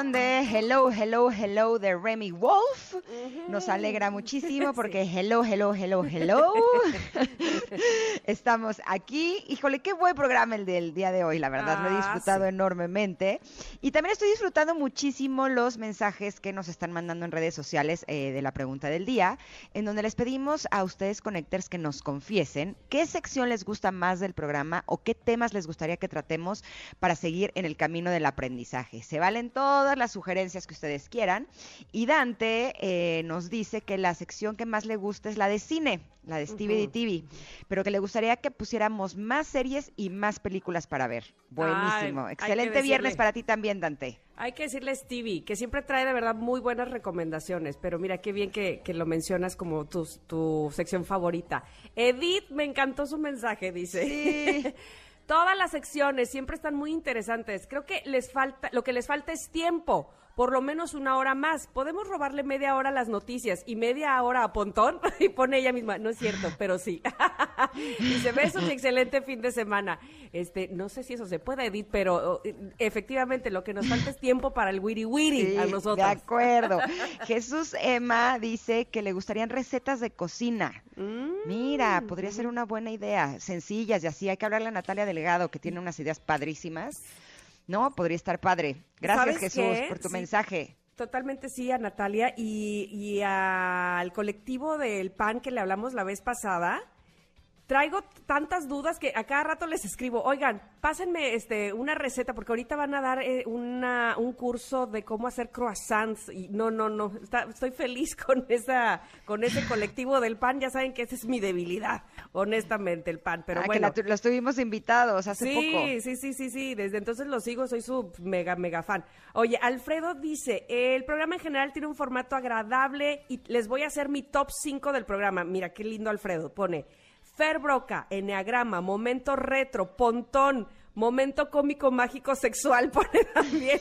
C: Canción de Hello, Hello, Hello de Remy Wolf. Nos alegra muchísimo porque Hello, Hello, Hello, Hello. Estamos aquí. Híjole, qué buen programa el del día de hoy, la verdad. Lo he
B: Ah,
C: disfrutado
B: sí.
C: enormemente. Y también estoy disfrutando muchísimo los mensajes que nos están mandando en redes sociales eh, de la pregunta del día, en donde les pedimos a ustedes connectors que nos confiesen qué sección les gusta más del programa o qué temas les gustaría que tratemos para seguir en el camino del aprendizaje. Se valen todas las sugerencias que ustedes quieran. Y Dante eh, nos dice que la sección que más le gusta es la de cine, la de Stevie
B: Ujú.
C: TV, pero que le gustaría que pusiéramos más series y más películas para ver. Buenísimo. Excelente viernes para ti también,
B: Hay que decirle a Stevie, que siempre trae de verdad muy buenas recomendaciones, pero mira qué bien que, que lo mencionas como tu, tu sección favorita. Edith, me encantó su mensaje, dice.
C: Sí.
B: Todas las secciones siempre están muy interesantes. Creo que les falta, lo que les falta es tiempo, por lo menos una hora más. Podemos robarle media hora a las noticias y media hora a Pontón y pone ella misma. No es cierto, pero sí. Dice besos y excelente fin de semana. Este, no sé si eso se puede, Edith, pero eh, efectivamente lo que nos falta es tiempo para el wiri wiri
C: Sí,
B: a nosotros.
C: De acuerdo. Jesús Emma dice que le gustarían recetas de cocina.
B: Mm.
C: Mira, podría ser una buena idea, sencillas y así. Hay que hablarle a Natalia Delgado, que tiene unas ideas padrísimas. No, podría estar padre. Gracias,
B: ¿Sabes
C: Jesús,
B: qué?
C: por tu
B: Sí.
C: mensaje.
B: Totalmente sí, a Natalia y, y al colectivo del PAN que le hablamos la vez pasada. Traigo tantas dudas que a cada rato les escribo, oigan, pásenme este una receta, porque ahorita van a dar eh, una, un curso de cómo hacer croissants. Y no, no, no, está- estoy feliz con esa, con ese colectivo del pan. Ya saben que esa es mi debilidad, honestamente, el pan. Pero
C: Ah, que
B: bueno.
C: la tu- los tuvimos invitados hace
B: sí,
C: poco.
B: Sí, sí, sí, sí, desde entonces lo sigo, soy su mega, mega fan. Oye, Alfredo dice, el programa en general tiene un formato agradable y les voy a hacer mi top 5 del programa. Mira, qué lindo Alfredo, pone Fer Broca, Enneagrama, Momento Retro, Pontón, Momento Cómico Mágico Sexual, pone también.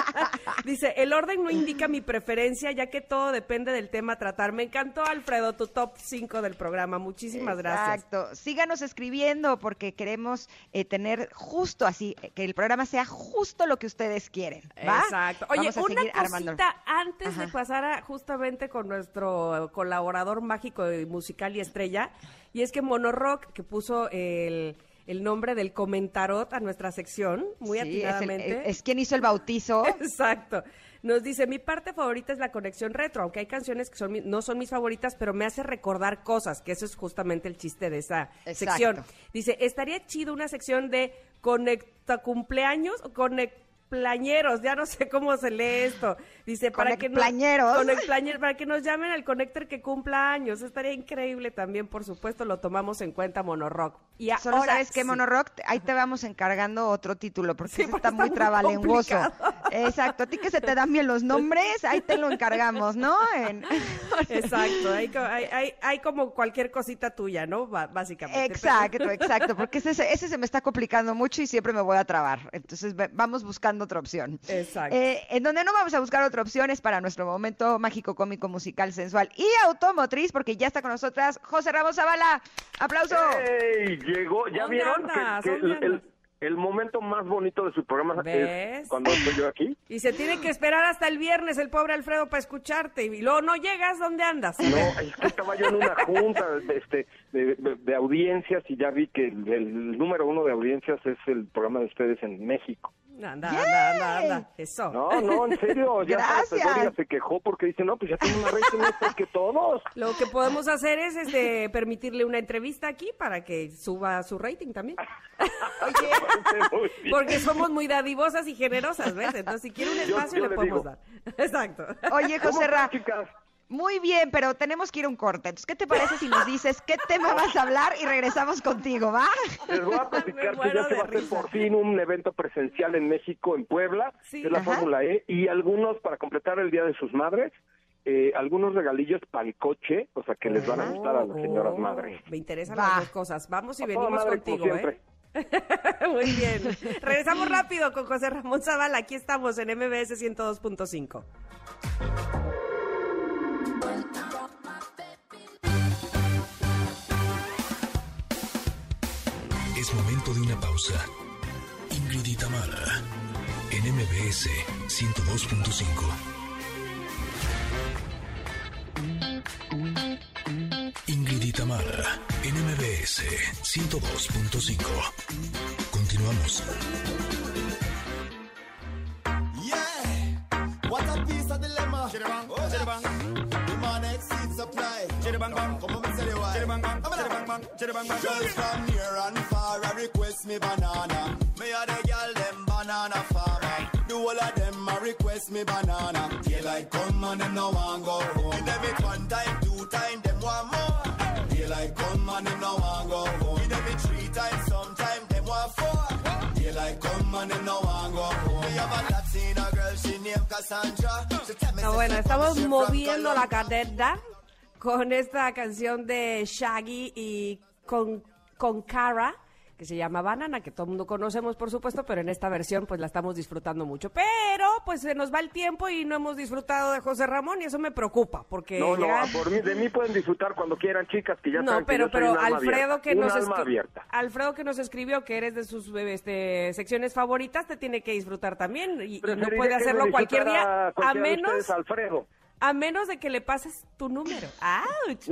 B: dice, el orden no indica mi preferencia, ya que todo depende del tema a tratar. Me encantó, Alfredo, tu top 5 del programa. Muchísimas gracias.
C: Exacto. Síganos escribiendo porque queremos eh, tener justo así, eh, que el programa sea justo lo que ustedes quieren. ¿va?
B: Exacto. Oye,
C: Vamos a
B: una
C: seguir armando.
B: cosita antes
C: Ajá.
B: de pasar a- justamente con nuestro colaborador mágico y musical y estrella, y es que Monorock, que puso el, el nombre del comentarot a nuestra sección, muy
C: Sí, es, el-
B: atinadamente.
C: es quien hizo el bautizo.
B: Exacto. Nos dice, mi parte favorita es la conexión retro, aunque hay canciones que son no son mis favoritas, pero me hace recordar cosas, que eso es justamente el chiste de esa
C: Exacto.
B: sección. Dice, estaría chido una sección de conecta cumpleaños o conecplañeros, ya no sé cómo se lee esto. Dice, para que, nos, conecplañe- para que nos llamen al conector que cumpla años. Estaría increíble también, por supuesto, lo tomamos en cuenta Monorock. Y
C: Solo sabes que
B: sí.
C: Monorock, ahí te vamos encargando otro título, porque
B: Sí, porque
C: está muy
B: está muy
C: trabalenguoso.
B: complicado.
C: Exacto, a ti que se te dan bien los nombres, ahí te lo encargamos, ¿no? En-
B: Exacto, hay, hay, hay, hay como cualquier cosita tuya, ¿no? Básicamente.
C: Exacto, exacto, porque ese, ese se me está complicando mucho y siempre me voy a trabar. Entonces vamos buscando otra opción.
B: Exacto.
C: Eh, en donde no vamos a buscar otra opción es para nuestro momento mágico, cómico, musical, sensual y automotriz, porque ya está con nosotras José Ramos Zavala. ¡Aplauso!
M: ¡Ey! Llegó, ¿ya
B: ¿Dónde
M: vieron?
B: andas?
M: Que, que
B: ¿Dónde
M: el, el-
B: andas?
M: el momento más bonito de su programa
B: ¿Ves?
M: es cuando estoy yo aquí.
B: Y se tiene que esperar hasta el viernes el pobre Alfredo para escucharte. Y luego no llegas, ¿dónde andas?
M: No, es que estaba yo en una junta este, de, de- de audiencias y ya vi que el, el número uno de audiencias es el programa de ustedes en México.
B: Anda, anda, anda, anda. Eso.
M: No, no, en serio, ya
B: Gracias.
M: Se quejó porque dice, no, pues ya tiene más rating extra que todos.
B: Lo que podemos hacer es este, permitirle una entrevista aquí para que suba su rating también. Porque somos muy dadivosas y generosas, ¿ves? Entonces, si quiere un espacio,
C: yo
B: le
C: le
B: podemos
C: digo.
B: dar. Exacto.
C: Oye,
M: ¿Cómo
C: José Ra, muy bien, pero tenemos que ir a un corte. Entonces, ¿qué te parece si nos dices qué tema vas a hablar y regresamos contigo, va?
M: Les voy a platicar que ya se va a hacer por fin un evento presencial en México, en Puebla,
C: Sí.
M: que es la
C: Ajá.
M: Fórmula E, y algunos, para completar el Día de sus Madres, eh, algunos regalillos para el coche, o sea, que les van a gustar a las señoras madres.
B: Me interesan
C: Va.
B: las dos cosas. Vamos y
M: A
B: venimos
M: madre,
B: contigo, ¿eh? Muy bien. Regresamos rápido con José Ramón Zavala. Aquí estamos en MBS 102.5.
A: de una pausa. Ingrid Tamara, en MBS 102.5. Ingrid en MBS 102.5. Continuamos.
N: Girls from near and far, I request me banana. Me a the girl them banana farmer. Of them a request me banana. Daylight come and them no want go home. Give them it one time, two time, them want more. Daylight come and them no want go home. Give them it three times, sometime them want four.
B: Ah, bueno, estamos moviendo la
N: Colombia.
B: Con esta canción de Shaggy y con, con Cara, que se llama Banana, que todo el mundo conocemos, por supuesto, pero en esta versión pues la estamos disfrutando mucho. Pero pues se nos va el tiempo y no hemos disfrutado de José Ramón y eso me preocupa, porque
M: No, no,
B: ya-
M: por mí, de mí pueden disfrutar cuando quieran, chicas, que ya
B: No,
M: saben que
B: pero,
M: yo soy
B: pero
M: un alma
B: Alfredo
M: abierta.
B: que nos
M: alma
B: escri-. Alfredo que nos escribió que eres de sus este, secciones favoritas, te tiene que disfrutar también y, y no puede
M: que
B: hacerlo cualquier día, a menos
M: ustedes, Alfredo.
B: A menos de que le pases tu número. ¡Auch!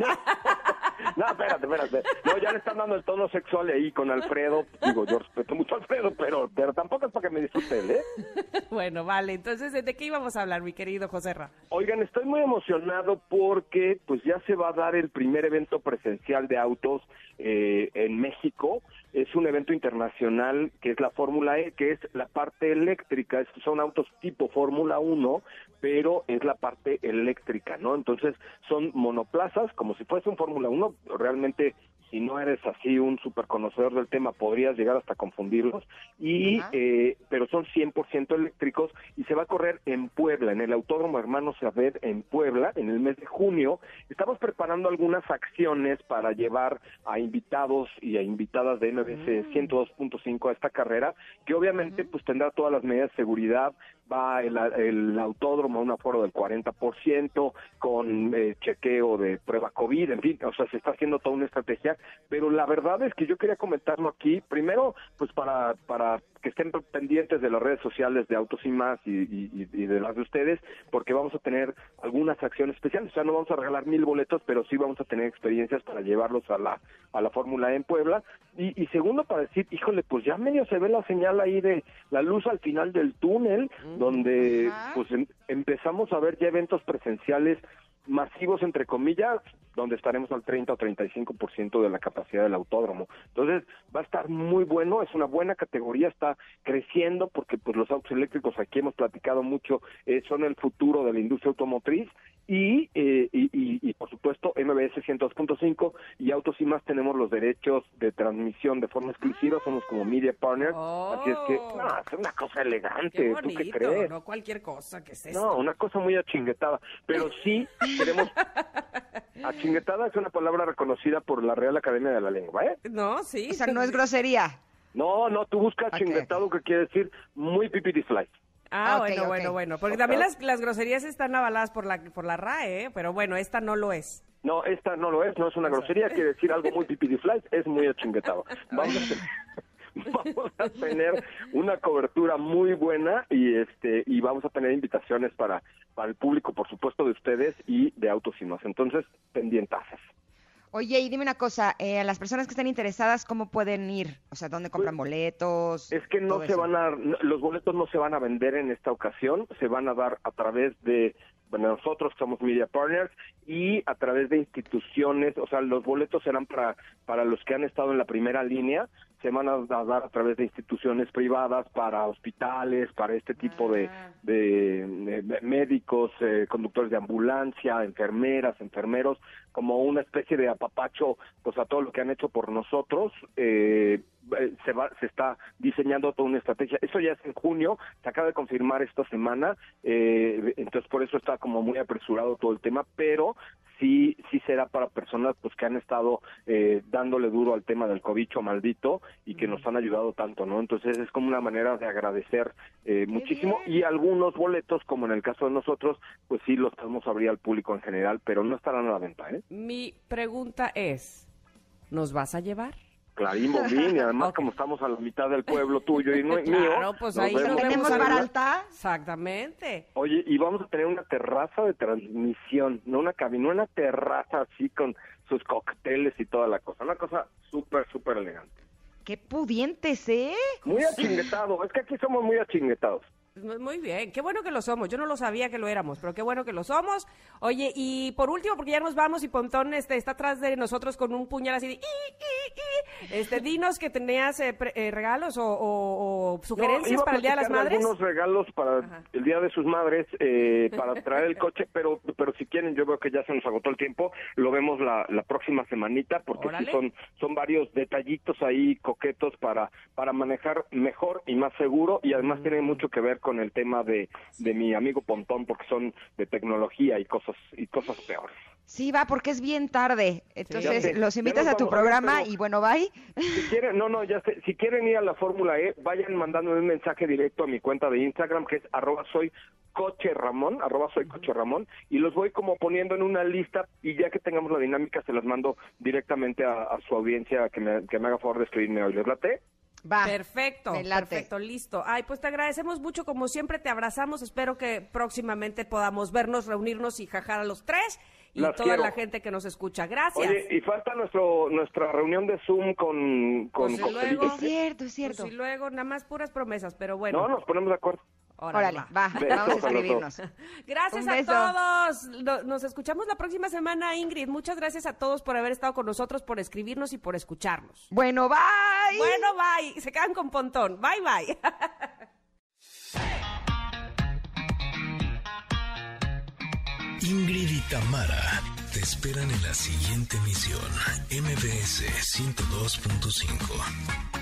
M: No, espérate, espérate. No, ya le están dando el tono sexual ahí con Alfredo. Digo, yo respeto mucho a Alfredo, pero, pero tampoco es para que me disfrute él, ¿eh?
B: Bueno, vale. Entonces, ¿de qué íbamos a hablar, mi querido José Ra?
M: Oigan, estoy muy emocionado porque pues ya se va a dar el primer evento presencial de autos eh, en México. Es un evento internacional que es la Fórmula E, que es la parte eléctrica. Son autos tipo Fórmula 1, pero es la parte eléctrica, ¿no? Entonces son monoplazas, como si fuese un Fórmula 1. Realmente si no eres así un super conocedor del tema, podrías llegar hasta confundirlos, y eh, pero son 100% eléctricos y se va a correr en Puebla, en el Autódromo Hermano Saber en Puebla, en el mes de junio. Estamos preparando algunas acciones para llevar a invitados y a invitadas de MBC 102.5 a esta carrera, que obviamente pues tendrá todas las medidas de seguridad, va el, el autódromo a un aforo del 40%, con eh, chequeo de prueba COVID, en fin, o sea, se está haciendo toda una estrategia, pero la verdad es que yo quería comentarlo aquí, primero, pues para, para que estén pendientes de las redes sociales de Autos y Más y, y- de las de ustedes, porque vamos a tener algunas acciones especiales, o sea, no vamos a regalar mil boletos, pero sí vamos a tener experiencias para llevarlos a la, a la Fórmula E en Puebla, y, y segundo, para decir, híjole, pues ya medio se ve la señal ahí de la luz al final del túnel, donde pues em- empezamos a ver ya eventos presenciales masivos, entre comillas, donde estaremos al 30 o 35% de la capacidad del autódromo. Entonces, va a estar muy bueno, es una buena categoría, está creciendo porque pues los autos eléctricos, aquí hemos platicado mucho, eh, son el futuro de la industria automotriz y, eh, y, y- y, por supuesto MBS 102.5 y Autos y Más tenemos los derechos de transmisión de forma exclusiva, somos como media partner, así es que no, es una cosa elegante,
B: Qué
M: ¿tú qué crees?
B: no cualquier cosa que es esto.
M: No, una cosa muy achinguetada, pero sí queremos... Achinguetada es una palabra reconocida por la Real Academia de la Lengua, ¿eh?
B: No, sí.
C: O sea, no es grosería.
M: No, no, tú buscas achinguetado que quiere decir muy pipiti fly.
B: Ah,
C: Ok,
B: bueno, bueno, bueno. Porque también las, las groserías están avaladas por la, por la RAE, ¿eh? pero bueno, esta no lo es.
M: No, esta no lo es, no es una grosería, quiere decir algo muy pipiti fly, es muy achinguetado. Vamos a tener, vamos a tener una cobertura muy buena y este y vamos a tener invitaciones para para el público, por supuesto, de ustedes y de Autos y Más. Entonces, pendientazas.
C: Oye, y dime una cosa, eh, las personas que estén interesadas, ¿cómo pueden ir? O sea, ¿dónde compran boletos?
M: Es que no se
C: eso.
M: van a, los boletos no se van a vender en esta ocasión, se van a dar a través de, bueno, nosotros somos Media Partners y a través de instituciones, o sea, los boletos serán para, para los que han estado en la primera línea, se van a dar a través de instituciones privadas, para hospitales, para este tipo de, de, de médicos, eh, conductores de ambulancia, enfermeras, enfermeros, como una especie de apapacho pues a todo lo que han hecho por nosotros. eh, eh, se va se está diseñando toda una estrategia. Eso ya es en junio se acaba de confirmar esta semana eh, entonces por eso está como muy apresurado todo el tema pero sí sí será para personas pues que han estado eh, dándole duro al tema del cobicho maldito y que nos han ayudado tanto no entonces es como una manera de agradecer eh, muchísimo. y algunos boletos como en el caso de nosotros pues sí los podemos abrir al público en general pero no estarán a la venta eh
B: Mi pregunta es, ¿nos vas a llevar?
M: Clarín Bombín, y además como estamos a la mitad del pueblo tuyo y no- mío,
B: Claro, pues
M: nos
B: ahí nos
M: vemos.
B: vemos
C: ¿Tenemos
B: a-
C: bar alta?
B: Exactamente.
M: Oye, y vamos a tener una terraza de transmisión, no una cabina, una terraza así con sus cócteles y toda la cosa. Una cosa súper, súper elegante.
C: ¡Qué pudientes, eh!
M: Muy achinguetado, es que aquí somos muy achinguetados.
B: Muy bien, qué bueno que lo somos. Yo no lo sabía que lo éramos, pero qué bueno que lo somos. Oye, y por último, porque ya nos vamos y Pontón este, está atrás de nosotros con un puñal así de... Este, dinos que tenías eh, pre- eh, regalos o, o- o sugerencias
M: No,
B: para el Día de las Madres.
M: algunos regalos para el Día de sus Madres, eh, para traer el coche, pero pero si quieren, yo veo que ya se nos agotó el tiempo, lo vemos la, la próxima semanita, porque sí son, son varios detallitos ahí coquetos para, para manejar mejor y más seguro, y además tiene mucho que ver con el tema de, de mi amigo Pontón, porque son de tecnología y cosas, y cosas peores.
C: Sí, va, porque es bien tarde. Entonces,
M: sé,
C: los invitas a tu programa y bueno, bye.
M: Si quieren, no, no, ya sé, si quieren ir a la Fórmula E, vayan mandándome un mensaje directo a mi cuenta de Instagram, que es arroba soy coche Ramón, arroba soy coche Ramón, y los voy como poniendo en una lista, y ya que tengamos la dinámica, se las mando directamente a, a su audiencia que me, que me haga favor de escribirme hoy. ¿Les late?
C: Va.
B: Perfecto, perfecto, listo. Ay, pues te agradecemos mucho, como siempre te abrazamos. Espero que próximamente podamos vernos, reunirnos y jajar a los tres y
M: Las
B: toda
M: quiero.
B: la gente que nos escucha. Gracias.
M: Oye, y falta nuestro nuestra reunión de Zoom con, con
B: Pues luego-
C: Es cierto, es cierto.
B: Pues y luego, nada más puras promesas, pero bueno.
M: No, nos ponemos de acuerdo.
C: Órale, va, vamos a escribirnos.
B: Gracias a todos. Nos escuchamos la próxima semana, Ingrid. Muchas gracias a todos por haber estado con nosotros, por escribirnos y por escucharnos.
C: Bueno, bye.
B: Bueno, bye. Se quedan con Pontón. Bye, bye.
A: Ingrid y Tamara te esperan en la siguiente emisión, MBS 102.5.